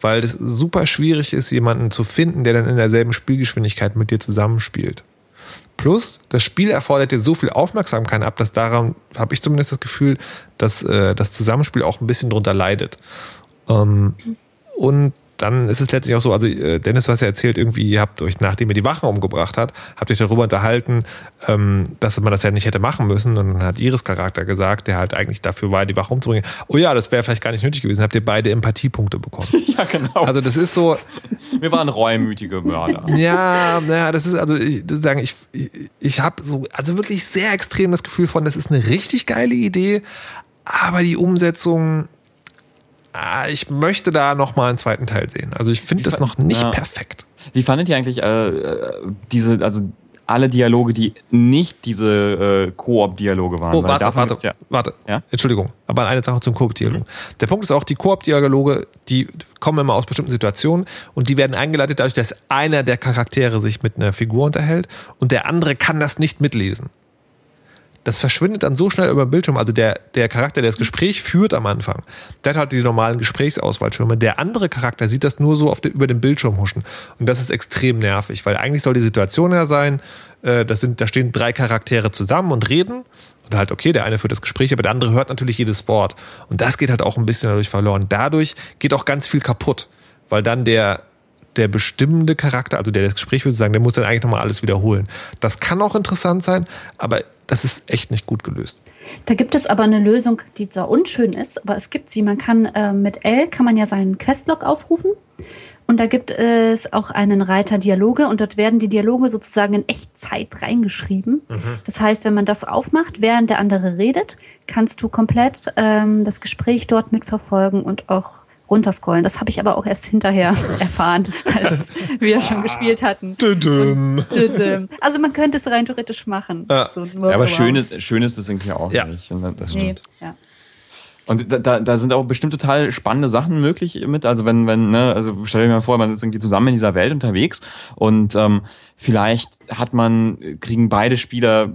Weil es super schwierig ist, jemanden zu finden, der dann in derselben Spielgeschwindigkeit mit dir zusammenspielt. Plus, das Spiel erfordert dir so viel Aufmerksamkeit ab, dass daran habe ich zumindest das Gefühl, dass äh, das Zusammenspiel auch ein bisschen drunter leidet. Ähm, und dann ist es letztlich auch so, also äh, Dennis, du hast ja erzählt, irgendwie, ihr habt euch, nachdem ihr die Wachen umgebracht habt, habt euch darüber unterhalten, ähm, dass man das ja nicht hätte machen müssen. Und dann hat Iris Charakter gesagt, der halt eigentlich dafür war, die Wache umzubringen. Oh ja, das wäre vielleicht gar nicht nötig gewesen. Habt ihr beide Empathiepunkte bekommen. ja, genau. Also das ist so. Wir waren reumütige Mörder. ja, naja, das ist also, ich sagen, ich, ich, ich habe so, also wirklich sehr extrem das Gefühl von, das ist eine richtig geile Idee, aber die Umsetzung ah, ich möchte da noch mal einen zweiten Teil sehen. Also ich finde das noch nicht Ja. perfekt. Wie fandet ihr eigentlich äh, äh, diese, also alle Dialoge, die nicht diese äh, Koop-Dialoge waren? Oh, warte, warte, Ja, warte. Ja? Entschuldigung, aber eine Sache zum Koop-Dialog. Der Punkt ist auch, die Koop-Dialoge, die kommen immer aus bestimmten Situationen und die werden eingeleitet dadurch, dass einer der Charaktere sich mit einer Figur unterhält und der andere kann das nicht mitlesen. Das verschwindet dann so schnell über den Bildschirm. Also der, der Charakter, der das Gespräch führt am Anfang, der hat halt die normalen Gesprächsauswahlschirme. Der andere Charakter sieht das nur so auf den, über den Bildschirm huschen. Und das ist extrem nervig, weil eigentlich soll die Situation ja sein, äh, das sind, da stehen drei Charaktere zusammen und reden. Und halt, okay, der eine führt das Gespräch, aber der andere hört natürlich jedes Wort. Und das geht halt auch ein bisschen dadurch verloren. Dadurch geht auch ganz viel kaputt, weil dann der, der bestimmende Charakter, also der das Gespräch würde sagen, der muss dann eigentlich nochmal alles wiederholen. Das kann auch interessant sein, aber das ist echt nicht gut gelöst. Da gibt es aber eine Lösung, die zwar unschön ist, aber es gibt sie. Man kann äh, mit L kann man ja seinen Questlog aufrufen. Und da gibt es auch einen Reiter Dialoge und dort werden die Dialoge sozusagen in Echtzeit reingeschrieben. Das heißt, wenn man das aufmacht, während der andere redet, kannst du komplett ähm, das Gespräch dort mitverfolgen und auch runterscrollen. Das habe ich aber auch erst hinterher erfahren, als wir schon gespielt hatten. Düdüm. Also man könnte es rein theoretisch machen. Ja. So, Ja, aber wow. schön ist, schön ist das irgendwie auch Ja. nicht. Und Das Nee, stimmt. ja. Und da, da, da sind auch bestimmt total spannende Sachen möglich mit. Also wenn, wenn, ne, also stell dir mal vor, man ist irgendwie zusammen in dieser Welt unterwegs und ähm, vielleicht hat man, kriegen beide Spieler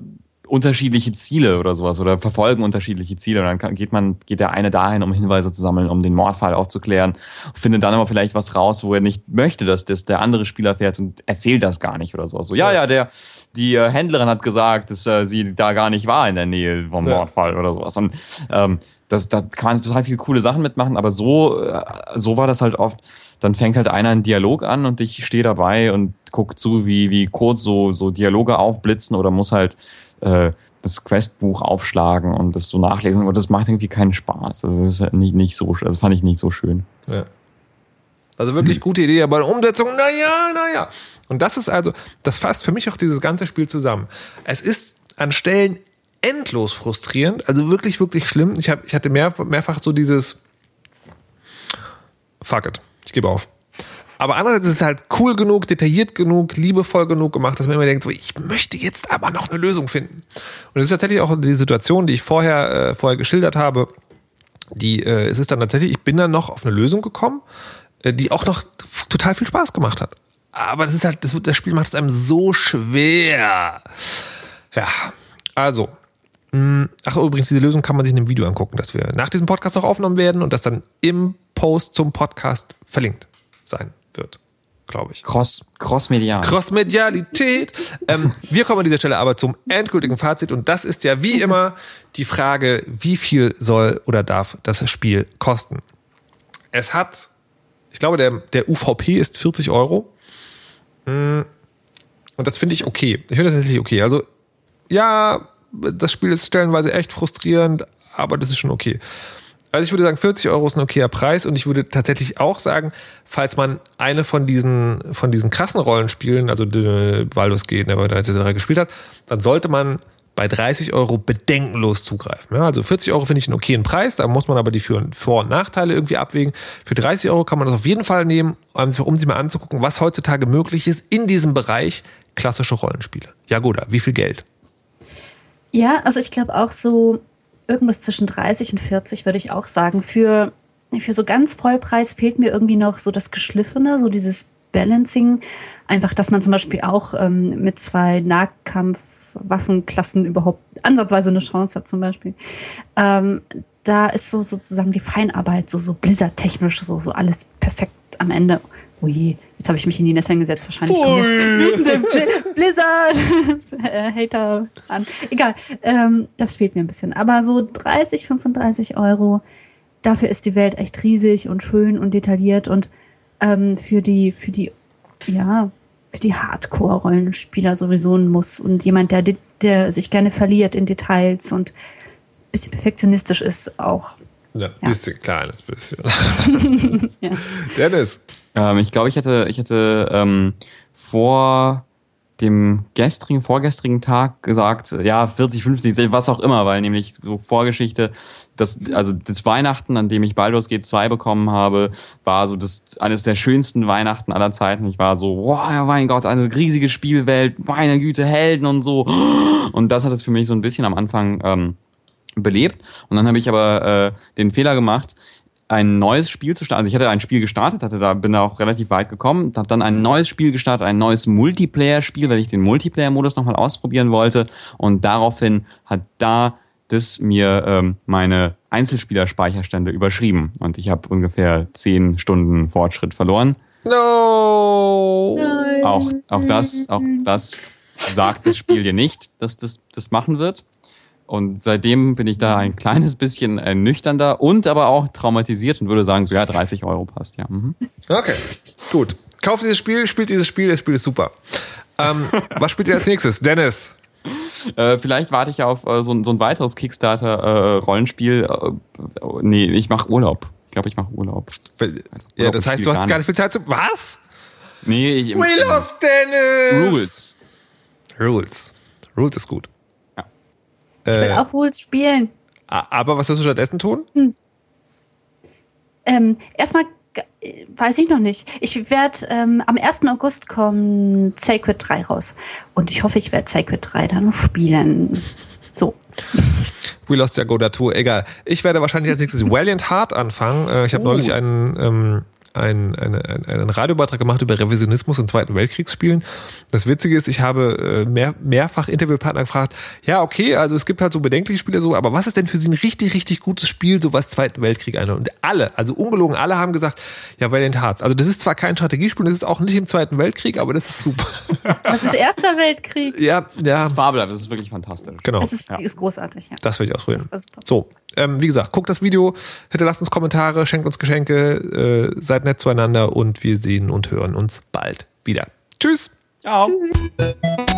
unterschiedliche Ziele oder sowas oder verfolgen unterschiedliche Ziele und dann kann, geht man geht der eine dahin, um Hinweise zu sammeln, um den Mordfall aufzuklären, findet dann aber vielleicht was raus, wo er nicht möchte, dass das der andere Spieler fährt und erzählt das gar nicht oder sowas. So ja, ja, der die äh, Händlerin hat gesagt, dass äh, sie da gar nicht war in der Nähe vom Ja. Mordfall oder sowas und ähm, das, das kann man total viele coole Sachen mitmachen, aber so, äh, so war das halt oft. Dann fängt halt einer einen Dialog an und ich stehe dabei und guck zu, wie, wie kurz so, so Dialoge aufblitzen oder muss halt äh, das Questbuch aufschlagen und das so nachlesen. Und das macht irgendwie keinen Spaß. Also das ist halt nicht, nicht so, also fand ich nicht so schön. Ja. Also wirklich gute Idee, aber Umsetzung, naja, naja. Und das ist also, das fasst für mich auch dieses ganze Spiel zusammen. Es ist an Stellen endlos frustrierend, also wirklich, wirklich schlimm. Ich, hab, ich hatte mehr, mehrfach so dieses Fuck it, ich gebe auf. Aber andererseits ist es halt cool genug, detailliert genug, liebevoll genug gemacht, dass man immer denkt, so, ich möchte jetzt aber noch eine Lösung finden. Und es ist tatsächlich auch die Situation, die ich vorher, äh, vorher geschildert habe, die, äh, es ist dann tatsächlich, ich bin dann noch auf eine Lösung gekommen, äh, die auch noch total viel Spaß gemacht hat. Aber das ist halt, das, das Spiel macht es einem so schwer. Ja, also. mh, Ach, übrigens, diese Lösung kann man sich in einem Video angucken, dass wir nach diesem Podcast auch aufgenommen werden und das dann im Post zum Podcast verlinkt sein wird, glaube ich. Cross, crossmedial. Crossmedialität. Ähm, wir kommen an dieser Stelle aber zum endgültigen Fazit und das ist ja wie immer die Frage, wie viel soll oder darf das Spiel kosten? Es hat, ich glaube, der, der UVP ist 40 Euro. Mm, Und das finde ich okay. Ich finde das tatsächlich okay. Also, ja, das Spiel ist stellenweise echt frustrierend, aber das ist schon okay. Also ich würde sagen, 40 Euro ist ein okayer Preis und ich würde tatsächlich auch sagen, falls man eine von diesen, von diesen krassen Rollenspielen, also Baldur's Gate, Neverwinter etc. gespielt hat, dann sollte man bei 30 Euro bedenkenlos zugreifen. Ja, also 40 Euro finde ich einen okayen Preis, da muss man aber die Vor- und Nachteile irgendwie abwägen. Für 30 Euro kann man das auf jeden Fall nehmen, um sich mal anzugucken, was heutzutage möglich ist in diesem Bereich klassische Rollenspiele. Ja, gut, wie viel Geld? Ja, also ich glaube auch so irgendwas zwischen 30 und 40 würde ich auch sagen. Für, für so ganz Vollpreis fehlt mir irgendwie noch so das Geschliffene, so dieses Balancing. Einfach, dass man zum Beispiel auch ähm, mit zwei Nahkampfwaffenklassen überhaupt ansatzweise eine Chance hat, zum Beispiel. Ähm, da ist so sozusagen die Feinarbeit, so, so Blizzard-technisch, so, so alles perfekt am Ende. Oh je, jetzt habe ich mich in die Nesseln gesetzt. Wahrscheinlich wütende Bli- Blizzard-Hater an. Egal, ähm, das fehlt mir ein bisschen. Aber so 30, 35 Euro, dafür ist die Welt echt riesig und schön und detailliert. Und ähm, für die, für die, ja, für die Hardcore-Rollenspieler sowieso ein Muss. Und jemand, der, der sich gerne verliert in Details und ein bisschen perfektionistisch ist, auch. Ja, Ja. bisschen, kleines bisschen. Ja. Dennis. Ähm, ich glaube, ich hätte, ich hätte ähm, vor dem gestrigen, vorgestrigen Tag gesagt, ja, 40, 50, was auch immer, weil nämlich so Vorgeschichte, das, also das Weihnachten, an dem ich Baldur's Gate 2 bekommen habe, war so das, eines der schönsten Weihnachten aller Zeiten. Ich war so, wow, ja, mein Gott, eine riesige Spielwelt, meine Güte, Helden und so. Und das hat es für mich so ein bisschen am Anfang ähm, belebt. Und dann habe ich aber äh, den Fehler gemacht, ein neues Spiel zu starten. Also ich hatte ein Spiel gestartet, hatte da bin da auch relativ weit gekommen, habe dann ein neues Spiel gestartet, ein neues Multiplayer-Spiel, weil ich den Multiplayer-Modus nochmal ausprobieren wollte. Und daraufhin hat da das mir ähm, meine Einzelspielerspeicherstände überschrieben. Und ich habe ungefähr zehn Stunden Fortschritt verloren. No! Auch, auch das, auch das sagt das Spiel dir nicht, dass das das machen wird. Und seitdem bin ich da ein kleines bisschen ernüchternder und aber auch traumatisiert und würde sagen, so ja, 30 Euro passt, ja. Mhm. Okay, gut. Kauft dieses Spiel, spielt dieses Spiel, das Spiel ist super. Ähm, was spielt ihr als nächstes? Dennis. Äh, vielleicht warte ich auf äh, so, ein- so ein weiteres Kickstarter-Rollenspiel. Äh, nee, ich mache Urlaub. Ich glaube, ich mache Urlaub. Ja, das heißt, du hast gar nicht viel Zeit zu. Was? Nee, ich, We lost Dennis! Rules. Rules. Rules ist gut. Ich will Äh, auch Rules spielen. aber was wirst du stattdessen tun? Ähm, erstmal weiß ich noch nicht. Ich werde ähm, am 1. August kommt Sacred 3 raus. Und ich hoffe, ich werde Sacred 3 dann spielen. So. We lost ja go. Egal. Ich werde wahrscheinlich als nächstes Valiant Heart anfangen. Äh, Ich habe neulich einen, ähm, einen, eine, einen, einen Radiobeitrag gemacht über Revisionismus in Zweiten Weltkriegsspielen. Das Witzige ist, ich habe äh, mehr, mehrfach Interviewpartner gefragt, ja, okay, also es gibt halt so bedenkliche Spiele so, aber was ist denn für sie ein richtig, richtig gutes Spiel, so was Zweiten Weltkrieg einhält? Und alle, also ungelogen, alle haben gesagt, ja, Valiant Hearts. Also das ist zwar kein Strategiespiel, das ist auch nicht im Zweiten Weltkrieg, aber das ist super. Das ist Erster Weltkrieg. ja, Das ja, ist fabelhaft, das ist wirklich fantastisch. genau. Das ist, Ja. ist großartig, ja. Das will ich ausprobieren. Das war super. So, ähm, wie gesagt, guckt das Video, hinterlasst uns Kommentare, schenkt uns Geschenke, äh, seid nett zueinander und wir sehen und hören uns bald wieder. Tschüss! Ciao. Tschüss.